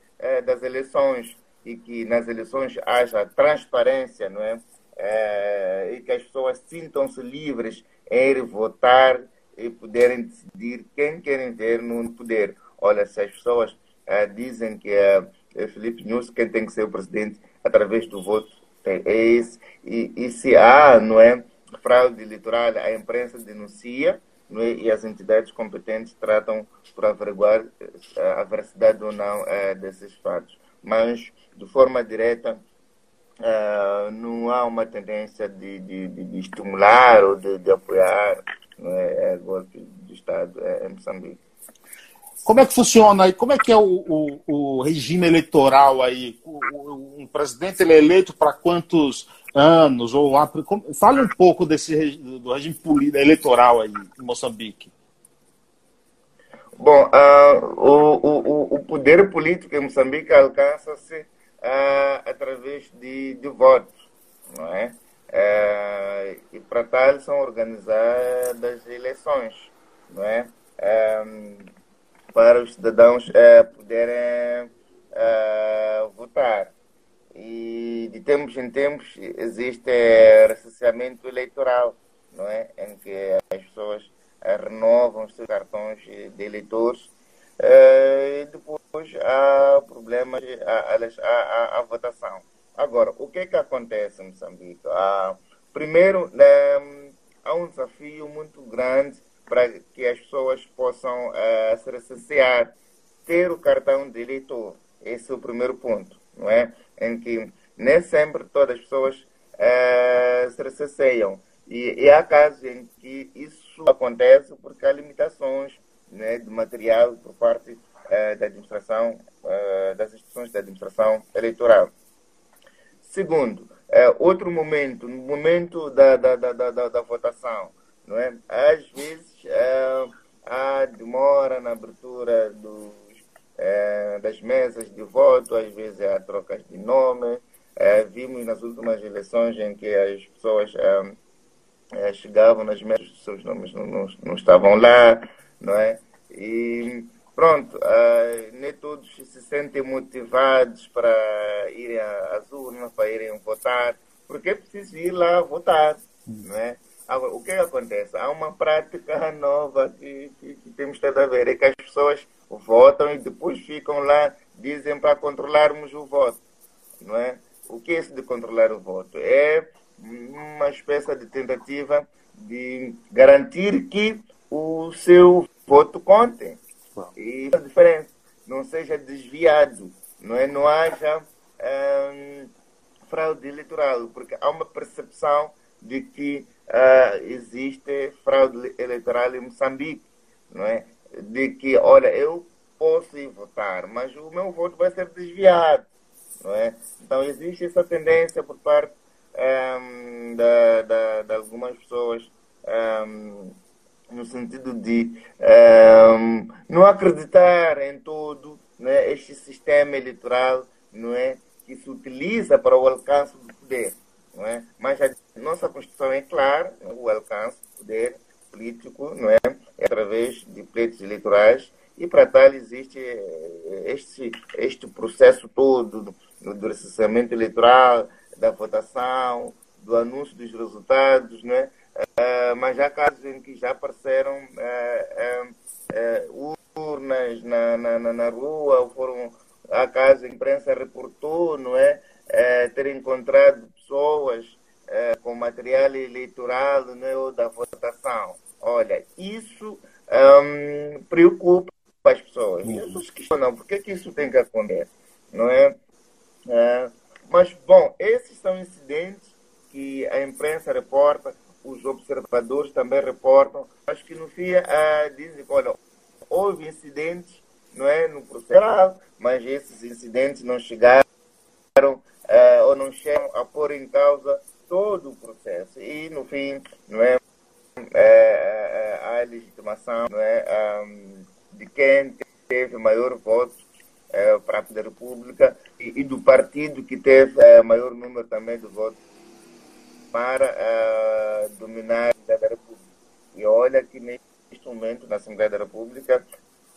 das eleições e que nas eleições haja transparência, não é? Uh, e que as pessoas sintam-se livres em ir votar e poderem decidir quem querem ver no poder. Olha, se as pessoas uh, dizem que é uh, Felipe Nunes quem tem que ser o presidente através do voto, é esse. E, e se há, não é, fraude eleitoral, a imprensa denuncia, é, e as entidades competentes tratam por averiguar eh, a veracidade ou não desses fatos. Mas, de forma direta, Uh, não há uma tendência de, de, de estimular ou de, de apoiar é, é, golpe de Estado é, em Moçambique. Como é que funciona aí? Como é que é o, o, o regime eleitoral aí? O, um presidente ele é eleito para quantos anos? Ou fale um pouco desse do regime eleitoral aí em Moçambique. Bom, uh, o, o, o poder político em Moçambique alcança-se uh, através de, de votos, não é? É, e para tal são organizadas eleições, não é? para os cidadãos poderem votar. E de tempos em tempos existe recenseamento eleitoral, não é? Em que as pessoas renovam os seus cartões de eleitores é, e depois há problemas, a votação. Agora, o que é que acontece em Moçambique? Ah, primeiro, né, há um desafio muito grande para que as pessoas possam uh, se recensear, ter o cartão de eleitor. Esse é o primeiro ponto, não é? Em que nem sempre todas as pessoas se recenseiam. E, e há casos em que isso acontece porque há limitações né, de material por parte uh, da administração, das instituições da administração eleitoral. Segundo, é, outro momento, no momento da, da, da, da, da votação, não é? às vezes há demora na abertura dos, das mesas de voto, às vezes há trocas de nome. Vimos nas últimas eleições em que as pessoas é, chegavam nas mesas, seus nomes não, não, não estavam lá, não é? E pronto, uh, nem todos se sentem motivados para irem às urnas, para irem votar, porque é preciso ir lá votar, não é? Agora, o que, é que acontece? Há uma prática nova que, que, que temos que a ver, é que as pessoas votam e depois ficam lá, dizem para controlarmos o voto, não é? O que é isso de controlar o voto? É uma espécie de tentativa de garantir que o seu voto conte e a diferença não seja desviado, não é? Não haja hum, fraude eleitoral, porque há uma percepção de que uh, existe fraude eleitoral em Moçambique, não é? De que, olha, eu posso ir votar, mas o meu voto vai ser desviado, não é? Então existe essa tendência por parte um, da, da, de algumas pessoas um, no sentido de um, ehm, não acreditar em todo né, este sistema eleitoral não é, que se utiliza para o alcance do poder. Não é? Mas a nossa Constituição é clara, o alcance do poder político não é, é através de pleitos eleitorais e para tal existe eh, este, este processo todo do, do recenseamento eleitoral, da votação, do anúncio dos resultados, né? Uh, mas há casos em que já apareceram uh, uh, urnas na, na, na, rua, foram, há casos a imprensa reportou, não é? ter encontrado pessoas com material eleitoral não é? ou da votação. Olha, isso um, preocupa as pessoas. As pessoas questionam por que, que isso tem que acontecer, não é? Mas, bom, esses são incidentes que a imprensa reporta, os observadores também reportam, mas que no fim ah, dizem, olha, houve incidentes não é, no processo, mas esses incidentes não chegaram ah, ou não chegam a pôr em causa todo o processo. E no fim, não é, é a legitimação não é, um, de quem teve maior voto é, para a República e, e, do partido que teve é, maior número também de votos para uh, dominar a República. E olha que neste momento, na Assembleia da República,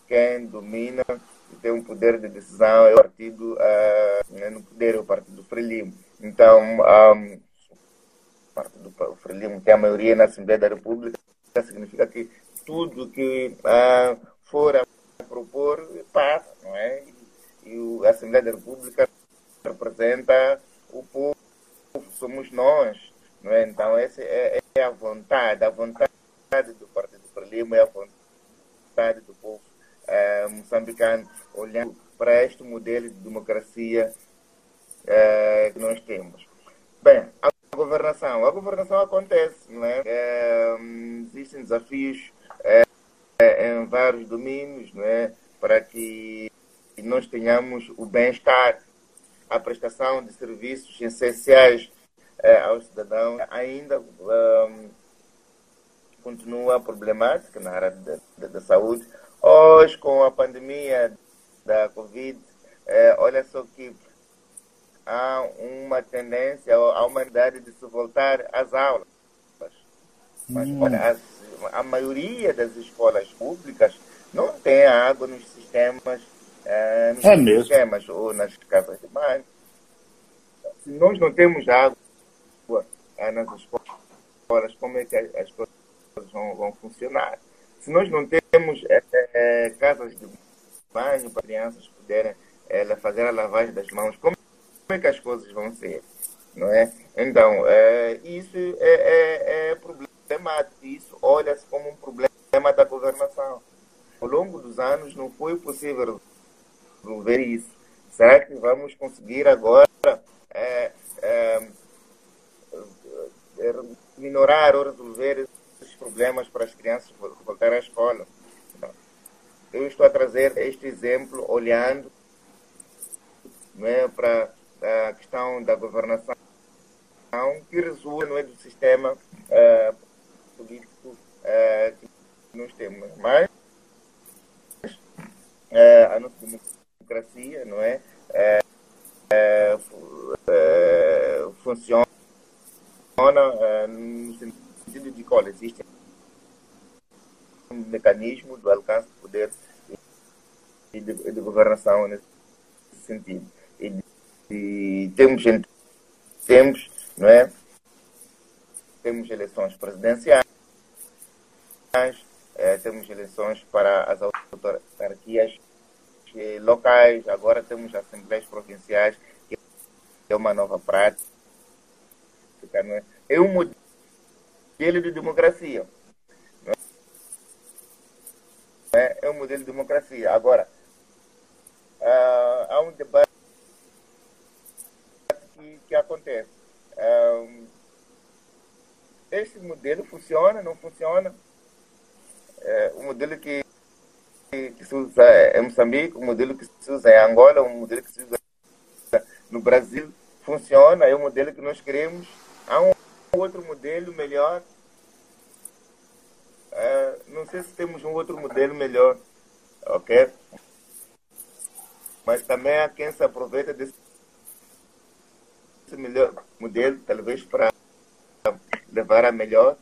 quem domina e tem um poder de decisão é o partido, uh, no poder é o partido Frelimo. Então, um, o partido Frelimo tem a maioria na Assembleia da República, significa que tudo que for a propor passa, não é? E, a Assembleia da República representa o povo, somos nós, não é? Então, essa é, é a vontade, a vontade do Partido Frelimo é a vontade do povo é, moçambicano, olhando para este modelo de democracia é, que nós temos. Bem, a governação. A governação acontece, não é? é existem desafios em vários domínios, não é? Para que nós tenhamos o bem-estar, a prestação de serviços essenciais é, aos cidadãos. Ainda um, continua problemática na área da, saúde Hoje, com a pandemia da Covid, é, olha só que há uma tendência, a humanidade de se voltar às aulas. Mas hum. olha, as, a maioria das escolas públicas não tem água nos sistemas, é, nos é sistemas ou nas casas de banho. Se nós não temos água é, nas escolas, como é que as coisas vão, vão funcionar? Se nós não temos é, é, casas de banho para crianças poderem é, fazer a lavagem das mãos, como é que as coisas vão ser? Não é? Então, é, isso é, é, é problemático. Isso olha-se como um problema da governação. Ao longo dos anos não foi possível resolver isso. Será que vamos conseguir agora é, é, minorar ou resolver problemas para as crianças voltar à escola. Então, eu estou a trazer este exemplo olhando é, para a questão da governação que resulta não é, do sistema uh, político uh, que nós temos. Mas a nossa democracia não é, funciona no sentido de que existe um mecanismo do alcance do poder e de, de governação nesse sentido. E, e temos, temos, não é? Temos eleições presidenciais, é, temos eleições para as autarquias eh, locais, agora temos assembleias provinciais, que é uma nova prática. É? é um modelo de democracia. É, é um modelo de democracia. Agora, uh, há um debate que, que acontece. Uh, esse modelo funciona, não funciona? É, modelo que, que, se usa em Moçambique, o modelo que se usa em Angola, o modelo que se usa no Brasil funciona, é o modelo que nós queremos. Há um outro modelo melhor é, não sei se temos um outro modelo melhor, ok? Mas também há quem se aproveita desse melhor modelo, talvez para levar a melhor,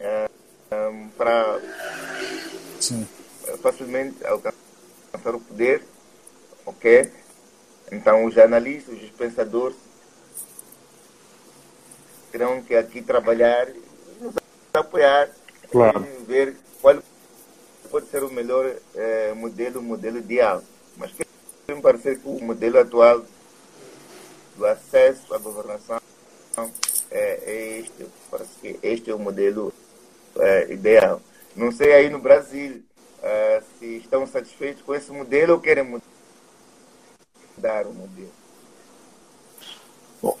é, para facilmente alcançar o poder, ok? Então, os analistas, os pensadores terão que aqui trabalhar e nos apoiar Claro. ver qual pode ser o melhor é, modelo, o modelo ideal. Mas que me parece que o modelo atual do acesso à governação é, é este. Parece que este é o modelo é, ideal. Não sei aí no Brasil é, se estão satisfeitos com esse modelo ou querem mudar o modelo.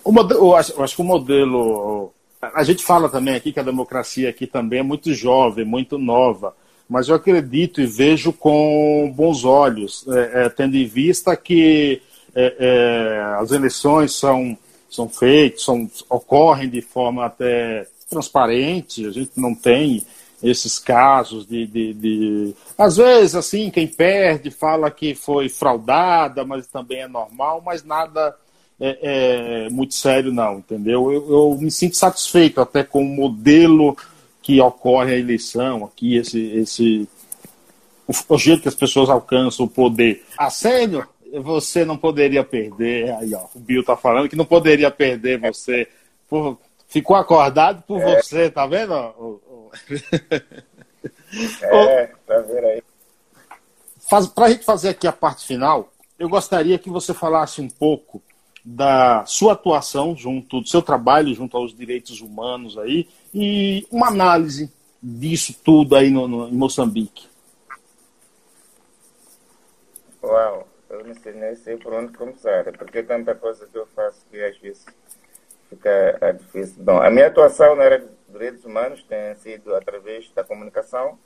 O modelo, eu acho que o modelo a gente fala também aqui que a democracia aqui também é muito jovem, muito nova, mas eu acredito e vejo com bons olhos, é, é, tendo em vista que é, é as eleições são, são feitas, são, ocorrem de forma até transparente, a gente não tem esses casos de, de, de, Às vezes, assim, quem perde fala que foi fraudada, mas também é normal, mas nada é, é, muito sério, não, entendeu? Eu, eu, me sinto satisfeito até com o modelo que ocorre a eleição aqui, esse, esse o, o jeito que as pessoas alcançam o poder. A sério, você não poderia perder. Aí, ó, o Bill tá falando que não poderia perder você. Por, ficou acordado por é. você, tá vendo? é, tá vendo aí. Para a gente fazer aqui a parte final, eu gostaria que você falasse um pouco da sua atuação junto, do seu trabalho junto aos direitos humanos aí, e uma análise disso tudo aí no, no em Moçambique. Uau, eu não sei nem sei por onde começar, porque é tanta coisa que eu faço que às vezes fica é difícil. Bom, a minha atuação na área direitos humanos tem sido através da comunicação,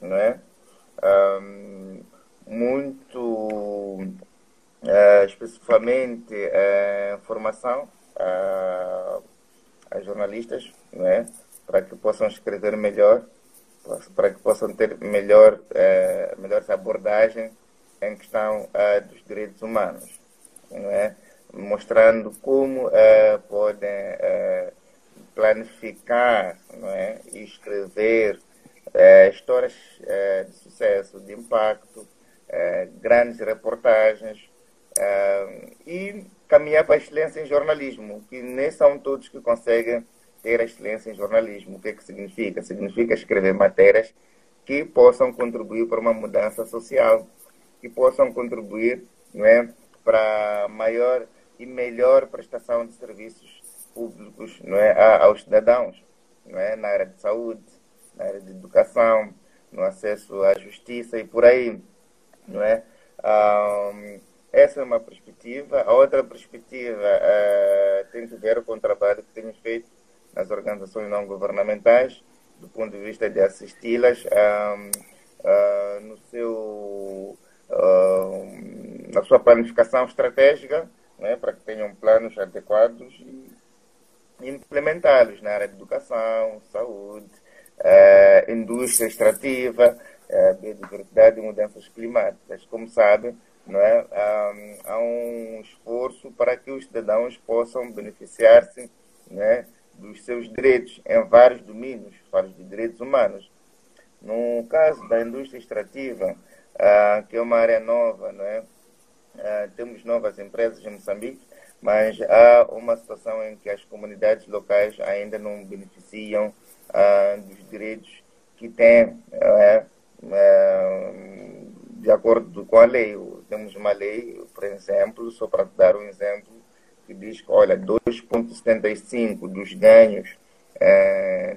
não é? Um, muito uh, especificamente uh, formação uh, a jornalistas, não é? para que possam escrever melhor, para que possam ter melhor, uh, melhores em questão uh, dos direitos humanos, não é? mostrando como uh, podem planificar é? e escrever histórias de sucesso, de impacto, grandes reportagens e caminhar para a excelência em jornalismo, que nem são todos que conseguem ter a excelência em jornalismo. O que, é que significa? Significa escrever matérias que possam contribuir para uma mudança social que possam contribuir não é, para maior e melhor prestação de serviços públicos não é, aos cidadãos, não é, na área de saúde, na área de educação, no acesso à justiça e por aí. Não é? Um, essa é uma perspectiva. A outra perspectiva uh, tem a ver com o trabalho que tenho feito nas organizações não governamentais, do ponto de vista de assisti-las um, uh, no seu na sua planificação estratégica, né, para que tenham planos adequados e implementá-los na área de educação, saúde, uh, indústria extrativa, uh, biodiversidade e mudanças climáticas. Como sabem, não é? Um, há um esforço para que os cidadãos possam beneficiar-se né, dos seus direitos em vários domínios, vários de direitos humanos. No caso da indústria extrativa, uh, que é uma área nova, não é? Uh, temos novas empresas em Moçambique, mas há uma situação em que as comunidades locais ainda não beneficiam uh, dos direitos que têm, é? de acordo com a lei. Temos uma lei, por exemplo, só para dar um exemplo, que diz que, olha, 2,75% dos ganhos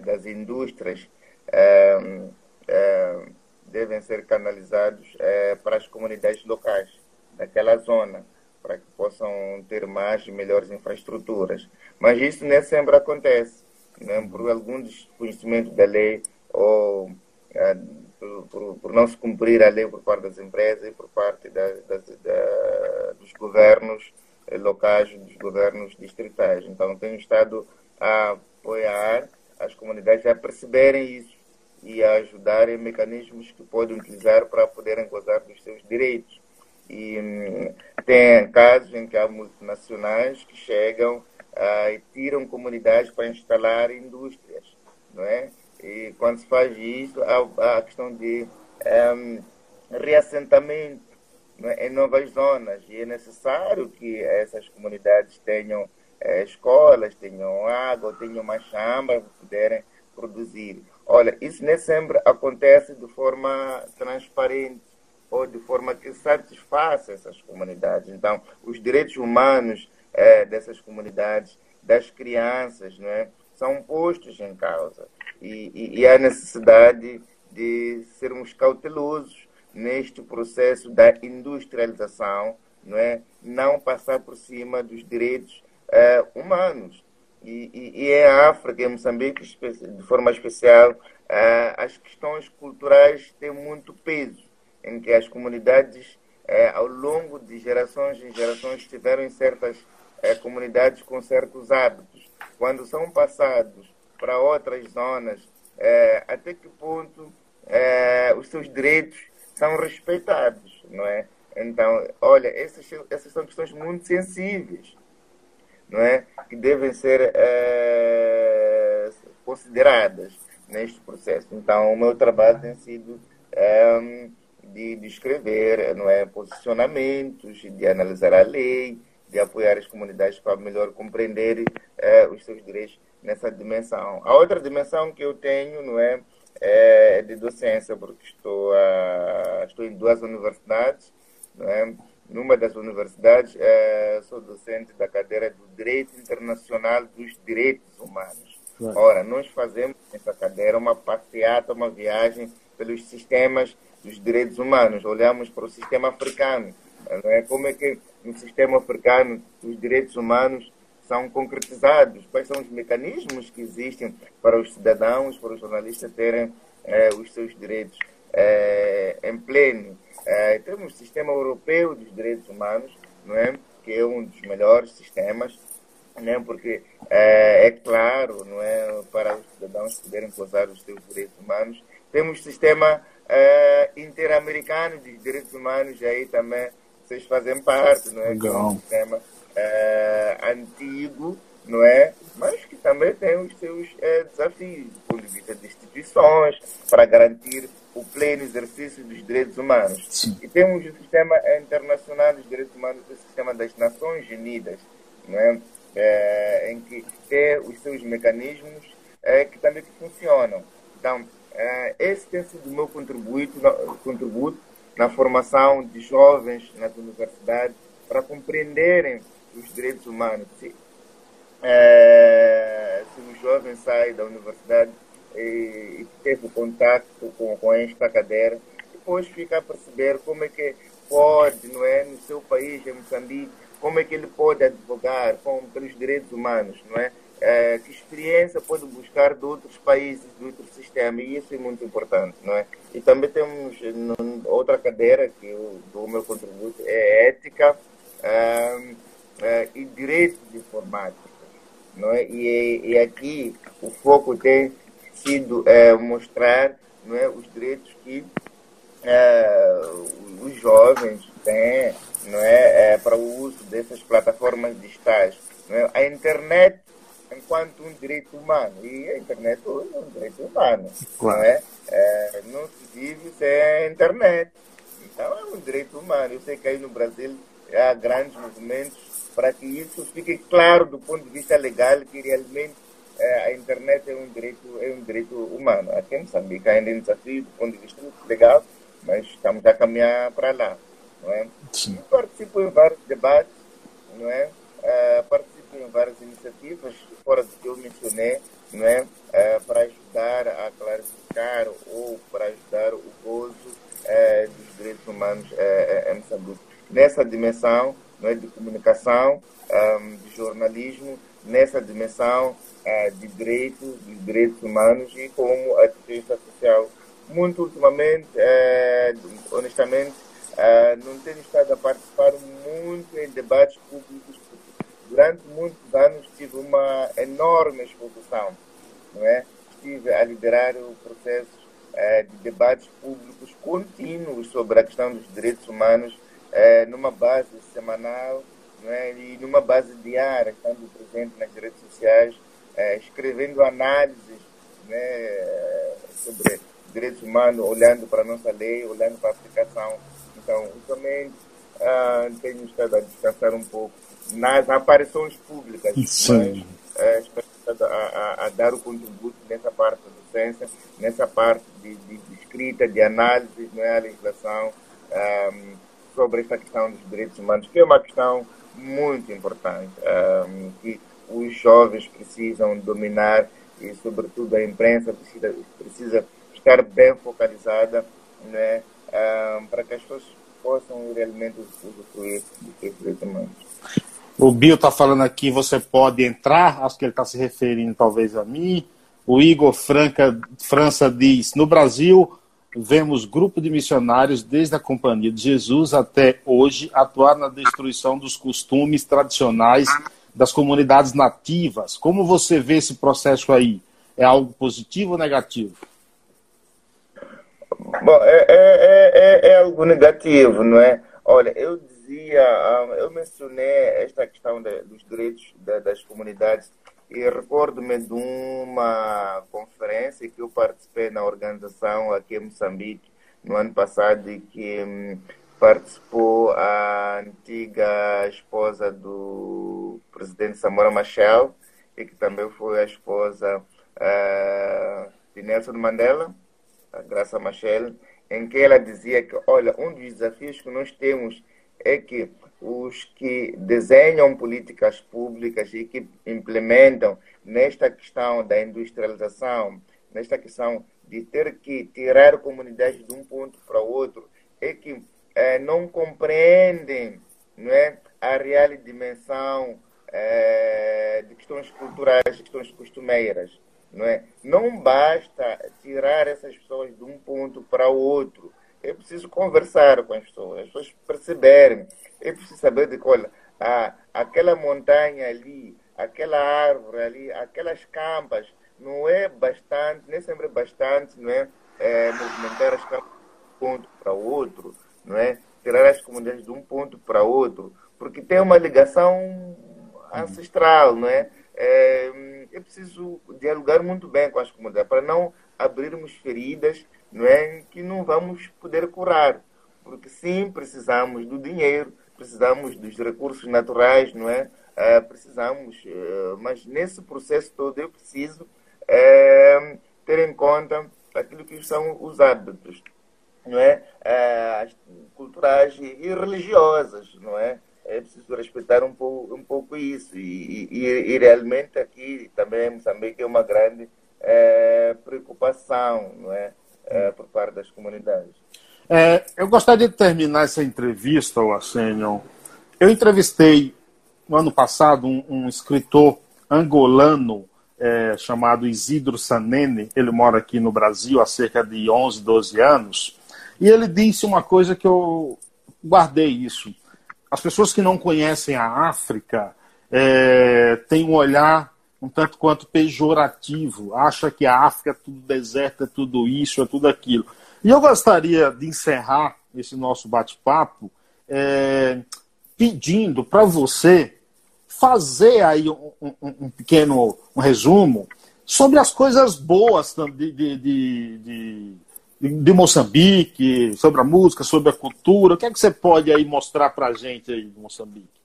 das indústrias devem ser canalizados para as comunidades locais daquela zona, para que possam ter mais e melhores infraestruturas. Mas isso nem sempre acontece, né? por algum desconhecimento da lei ou é, por, por, por, não se cumprir a lei por parte das empresas e por parte da, da, da, dos governos locais, dos governos distritais. Então, tenho estado a apoiar as comunidades a perceberem isso e a ajudar em mecanismos que podem utilizar para poderem gozar dos seus direitos. E hum, tem casos em que há multinacionais que chegam uh, e tiram comunidades para instalar indústrias, não é? E quando se faz isso, há, a questão de um, reassentamento é? em novas zonas e é necessário que essas comunidades tenham eh, escolas, tenham água, tenham uma chamba para poderem produzir. Olha, isso nem sempre acontece de forma transparente ou de forma que satisfaça essas comunidades. Então, os direitos humanos é, dessas comunidades, das crianças, não é, são postos em causa. E, e, e há necessidade de sermos cautelosos neste processo da industrialização, não é? Não passar por cima dos direitos é, humanos. E, e, e em África, em Moçambique, de forma especial, uh, as questões culturais têm muito peso, em que as comunidades, uh, ao longo de gerações e gerações, tiveram certas uh, comunidades com certos hábitos. Quando são passados para outras zonas, até que ponto os seus direitos são respeitados, não é? Então, olha, essas, essas são questões muito sensíveis não é? que devem ser é, consideradas. neste processo. Então, o meu trabalho tem sido de, de escrever não é, posicionamentos, de analisar a lei, de apoiar as comunidades para melhor compreender uh, os seus direitos nessa dimensão. A outra dimensão que eu tenho não é, é de docência, porque estou, uh, estou em duas universidades. Não é? Numa das universidades, uh, sou docente da cadeira do Direito Internacional dos Direitos Humanos. Ora, nós fazemos nessa cadeira uma passeata, uma viagem pelos sistemas dos direitos humanos. Olhamos para o sistema africano. Não é? Como é que no sistema africano os direitos humanos são concretizados? Quais são os mecanismos que existem para os cidadãos, para os jornalistas terem eh, os seus direitos eh, em pleno? Eh, temos o sistema europeu dos direitos humanos, não é? que é um dos melhores sistemas, né? porque é, claro, não é, para os cidadãos poderem gozar os seus direitos humanos. Temos o sistema é, interamericano de direitos humanos, aí também vocês fazem parte, não é? Legal. É um sistema é, antigo, não é? Mas que também tem os seus é, desafios do ponto de vista de instituições, para garantir o pleno exercício dos direitos humanos. Sim. E temos o sistema internacional dos direitos humanos, o sistema das Nações Unidas, não é? é, em que tem os seus mecanismos é, que também funcionam. Então, esse tem sido o meu contributo na, contributo na formação de jovens nas universidades para compreenderem os direitos humanos. Se, é, se um jovem sai da universidade e, e teve contato com, com esta cadeira, depois fica a perceber como é que pode, não é, no seu país, em Moçambique, como é que ele pode advogar com, pelos direitos humanos, não é? É? que experiência pode buscar de outros países, de outros sistemas, e isso é muito importante, não é? E também temos outra cadeira que eu dou meu contributo, é ética é, é, e direitos informáticos, não é? E, e aqui o foco tem sido é, mostrar não é, os direitos que os jovens têm não é, para o uso dessas plataformas digitais. É? A internet enquanto um direito humano. E a internet hoje é um direito humano. Claro. Não, é? é? não se vive sem a internet. Então é um direito humano. Eu sei que aí no Brasil há grandes movimentos para que isso fique claro do ponto de vista legal que realmente é, a internet é um direito é um direito humano. Aqui em Moçambique ainda é um desafio do ponto de vista legal, mas estamos a caminhar para lá não é? Sim. Participo em vários debates, não é? Uh, participo em várias iniciativas, fora do que eu mencionei, não é? Uh, para ajudar a clarificar ou para ajudar o gozo uh, dos direitos humanos em Moçambique. Nessa dimensão não é, de comunicação, de jornalismo, nessa dimensão de direitos, de direitos humanos e como ativista social. Muito ultimamente, honestamente, não tenho estado a participar muito em debates públicos. Durante muitos anos tive uma enorme exposição, não é? Estive a liderar o processo uh, de debates públicos contínuos sobre a questão dos direitos humanos, uh, numa base semanal, não é? E numa base diária, estando presente nas redes sociais, escrevendo análises, né, sobre direitos humanos, olhando para a nossa lei, olhando para a aplicação então, ultimamente uh, tenho estado a descansar um pouco nas aparições públicas, Sim. mas uh, a, a, dar o contributo nessa parte da docência, nessa parte de, de, de escrita, de análise não é, a legislação um, sobre esta questão dos direitos humanos, que é uma questão muito importante, um, que os jovens precisam dominar e, sobretudo, a imprensa precisa, precisa estar bem focalizada né, um, para que as pessoas possam realmente usufruir dos seus direitos humanos. O Bill está falando aqui, você pode entrar, acho que ele está se referindo talvez a mim. O Igor Franca, França diz, no Brasil vemos grupo de missionários desde a Companhia de Jesus até hoje atuar na destruição dos costumes tradicionais das comunidades nativas. Como você vê esse processo aí? É algo positivo ou negativo? Bom, é, é, é, é, algo negativo, não é? Olha, eu dizia, eu mencionei esta questão de, dos direitos das comunidades E recordo-me de uma conferência que eu participei na organização aqui em Moçambique no ano passado e que hum, participou a antiga esposa do presidente Samora Machel e que também foi a esposa uh, de Nelson Mandela, a Graça Machel, em que ela dizia que, olha, um dos desafios que nós temos é que os que desenham políticas públicas e que implementam nesta questão da industrialização, nesta questão de ter que tirar comunidades de um ponto para outro, é que é, não compreendem não é, a real dimensão é, de questões culturais, de questões costumeiras. Não, é? não basta tirar essas pessoas de um ponto para outro. É preciso conversar com as pessoas, as pessoas perceberem. É preciso saber de que, olha, a, aquela montanha ali, aquela árvore ali, aquelas campas, não é bastante, nem sempre é bastante, não é, é movimentar as campas de um ponto para outro não é? Tirar as comunidades de um ponto para outro, porque tem uma ligação ancestral, não é? É, é preciso dialogar muito bem com as comunidades para não abrirmos feridas, não é, que não vamos poder curar, porque sim precisamos do dinheiro, precisamos dos recursos naturais, não é? é precisamos, é, mas nesse processo todo eu preciso é, ter em conta aquilo que são os hábitos não é? é culturais e religiosas, não é? É preciso respeitar um pouco, um pouco isso. E, e, e realmente aqui também Moçambique é uma grande é, preocupação, não é? Das comunidades. É, eu gostaria de terminar essa entrevista, Arsenio. Eu entrevistei no ano passado um, um escritor angolano é, chamado Isidro Sanene. Ele mora aqui no Brasil há cerca de 11, 12 anos. E ele disse uma coisa que eu guardei isso. As pessoas que não conhecem a África é, têm um olhar um tanto quanto pejorativo, acha que a África é tudo deserto, é tudo isso, é tudo aquilo. E eu gostaria de encerrar esse nosso bate-papo é, pedindo para você fazer aí um, um, um, pequeno um resumo sobre as coisas boas de, de, de, de Moçambique, sobre a música, sobre a cultura. O que é que você pode aí mostrar para a gente aí de Moçambique?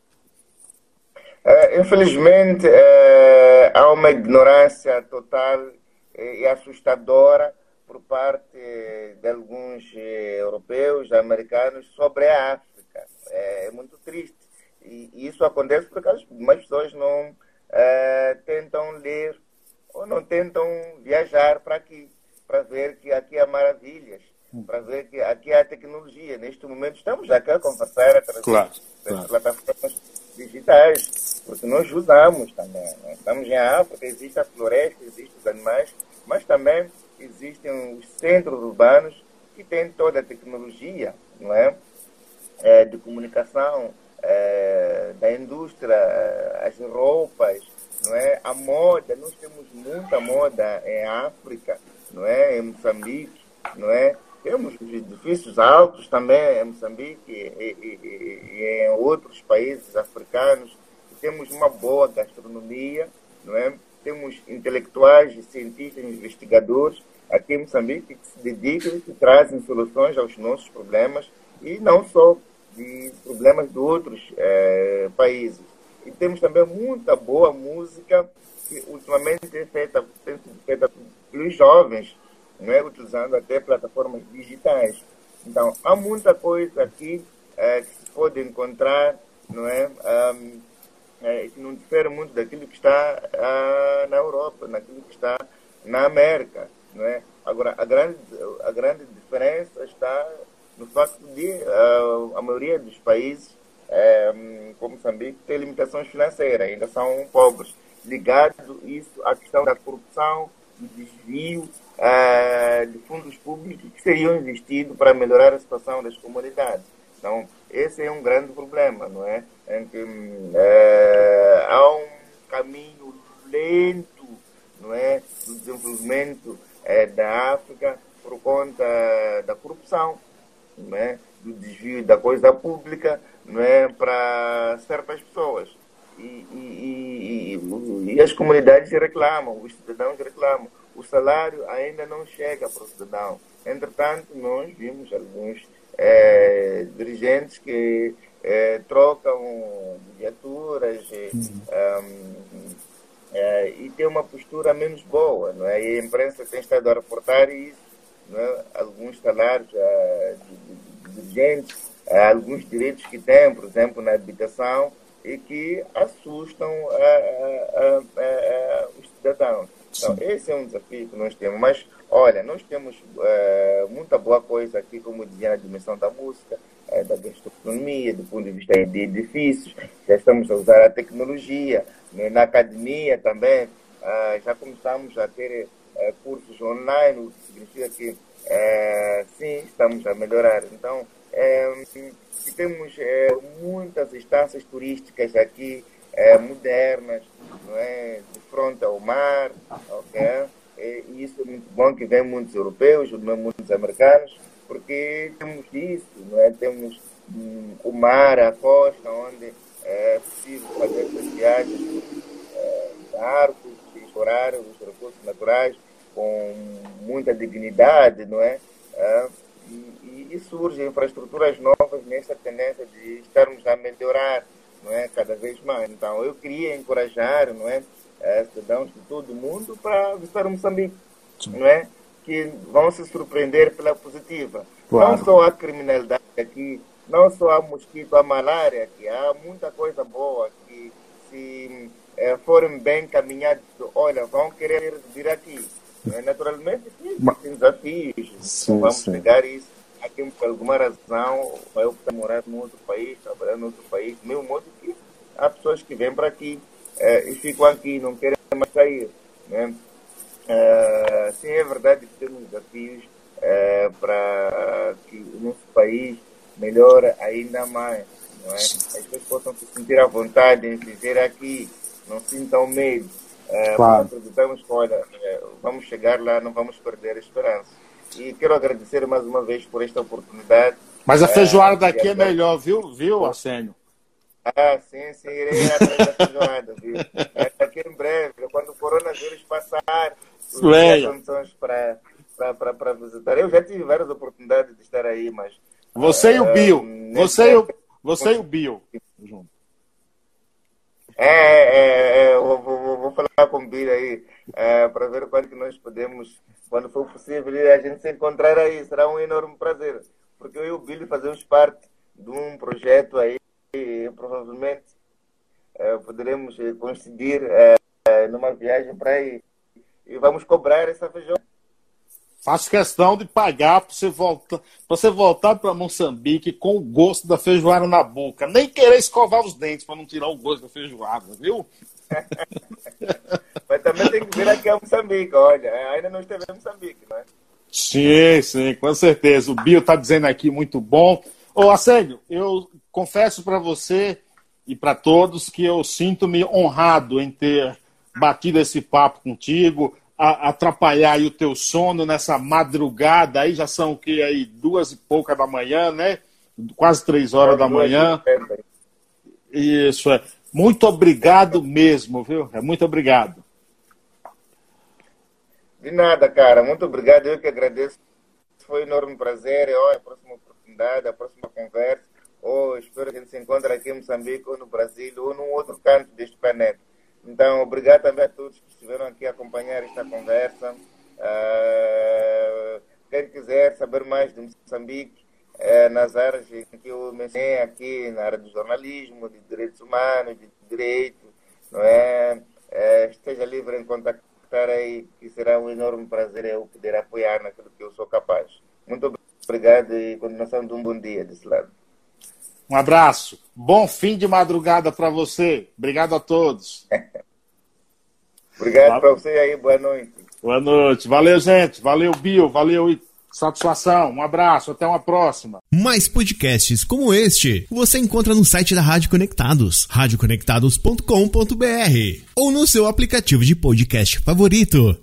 É, infelizmente, é, há uma ignorância total e assustadora por parte de alguns é, europeus, americanos, sobre a África. É, muito triste. E isso acontece porque as pessoas não é, tentam ler ou não tentam viajar para aqui para ver que aqui há maravilhas, hum. para ver que aqui há tecnologia. Neste momento estamos aqui a conversar através claro, das claro. plataformas digitais, porque nós usamos também. Né? Estamos em África, existe a floresta, existem os animais, mas também existem os centros urbanos que têm toda a tecnologia, não é? é de comunicação, é, da indústria, as roupas, não é? A moda, nós temos muita moda em África, não é? Em Moçambique, não é? Temos edifícios altos também em Moçambique e, e, e, em outros países africanos. Temos uma boa gastronomia, não é? Temos intelectuais, cientistas, investigadores aqui em Moçambique que se dedicam, que trazem soluções aos nossos problemas e não só de problemas de outros é, países. E temos também muita boa música que ultimamente é feita, tem sido feita pelos jovens, não é? utilizando até plataformas digitais. Então, há muita coisa aqui é, que se pode encontrar, não é? Um, é, que não difere muito daquilo que está uh, na Europa, naquilo que está na América, não é? Agora, a grande, a grande diferença está no facto de uh, a maioria dos países, um, como Moçambique, tem limitações financeiras, ainda são pobres ligado isso à questão da corrupção, do desvio uh, de fundos públicos que seriam investidos para melhorar a situação das comunidades. Então, esse é um grande problema, não é? Em que uh, há um caminho lento, não é, do desenvolvimento uh, da África por conta da corrupção, não é, do desvio da coisa pública, não é, para certas pessoas. E, e, e, e, as comunidades reclamam, os cidadãos reclamam. O salário ainda não chega para o cidadão. Entretanto, nós vimos alguns é, dirigentes que é, trocam viaturas uhum. um, é, e tem uma postura menos boa. Não é? E a imprensa tem estado a reportar isso, não é? alguns salários uh, de, de dirigentes, alguns direitos que têm, por exemplo, na habitação, e que assustam os cidadãos. Então, esse é um desafio que nós temos. Mas, olha, nós temos é, muita boa coisa aqui, como dizia na dimensão da música, é, da gastronomia, do ponto de vista de edifícios. Já estamos a usar a tecnologia. Né? Na academia também, é, já começamos a ter é, cursos online, o que significa que, é, sim, estamos a melhorar. Então, é, temos muitas instâncias turísticas aqui, modernas, não é? de frente ao mar, ok? E isso é muito bom que vem muitos europeus, muitos americanos, porque temos isso, não é? Temos hum, o mar, a costa, onde é possível fazer essas viagens é, barcos, explorar os recursos naturais com muita dignidade, não é? é e, e surgem infraestruturas novas nessa tendência de estarmos a melhorar não é? cada vez mais. Então, eu queria encorajar não é? Eh, cidadãos de todo o mundo para visitar Moçambique, não é? que vão se surpreender pela positiva. Claro. Não só a criminalidade aqui, não só a mosquito, a malária aqui, há muita coisa boa que se é, forem bem caminhados, olha, vão querer vir aqui. É, naturalmente, tem desafios, sim, vamos sim. pegar isso aqui por alguma razão, vai optar morar em outro país, trabalhar em outro país, do mesmo modo que há pessoas que vêm para aqui é, e ficam aqui, não querem mais sair. Né? É, sim, é verdade que temos desafios é, para que o nosso país melhore ainda mais. Não é? As pessoas possam se sentir à vontade em viver aqui, não sintam medo. É, claro. Acreditamos que, olha, vamos chegar lá, não vamos perder a esperança. E quero agradecer mais uma vez por esta oportunidade. Mas a feijoada é, daqui é melhor, viu, viu, Arsênio? Ah, sim, sim, irei atrás da feijoada, viu? É daqui em breve, quando o coronavírus passar, Venha. condições para, para, para, visitar. Eu já tive várias oportunidades de estar aí, mas. Você uh, e o Bill. Ah, você, e o, você e o Bill. É, é, é vou, vou, vou, falar com o Bill aí, é, para ver quando que nós podemos quando for possível, a gente se encontrar aí. Será um enorme prazer. Porque eu e o Billy fazemos parte de um projeto aí e provavelmente é, poderemos eh, coincidir é, numa viagem para aí. E vamos cobrar essa feijão. Faço questão de pagar para você voltar, você voltar para Moçambique com o gosto da feijoada na boca. Nem querer escovar os dentes para não tirar o gosto da feijoada, viu? Mas também tem que vir aqui a Moçambique, olha. Ainda não esteve em Moçambique, não é? Sim, sim, com certeza. O Bio está dizendo aqui muito bom. Ô, Assélio, eu confesso para você e para todos que eu sinto-me honrado em ter batido esse papo contigo, a, atrapalhar o teu sono nessa madrugada, aí já são o que aí? Duas e pouca da manhã, né? Quase três horas é, da manhã. Isso é. Muito obrigado mesmo, viu? É muito obrigado. De nada, cara. Muito obrigado. Eu que agradeço. Foi um enorme prazer. E, olha, a próxima oportunidade, a próxima conversa. Oh, espero que a gente se encontre aqui em Moçambique ou no Brasil ou num outro canto deste planeta. Então, obrigado também a todos que estiveram aqui a acompanhar esta conversa. Uh, quem quiser saber mais de Moçambique, uh, nas áreas que eu mencionei aqui, na área do jornalismo, de direitos humanos, de direito, não é? Uh, esteja livre em contactar aí, que será um enorme prazer eu poder apoiar naquilo que eu sou capaz. Muito obrigado e continuação de um bom dia desse lado. Um abraço. Bom fim de madrugada para você. Obrigado a todos. Obrigado para você aí. Boa noite. Boa noite. Valeu, gente. Valeu, Bill. Valeu, satisfação. Um abraço. Até uma próxima. Mais podcasts como este você encontra no site da Rádio Conectados, radioconectados.com.br ou no seu aplicativo de podcast favorito.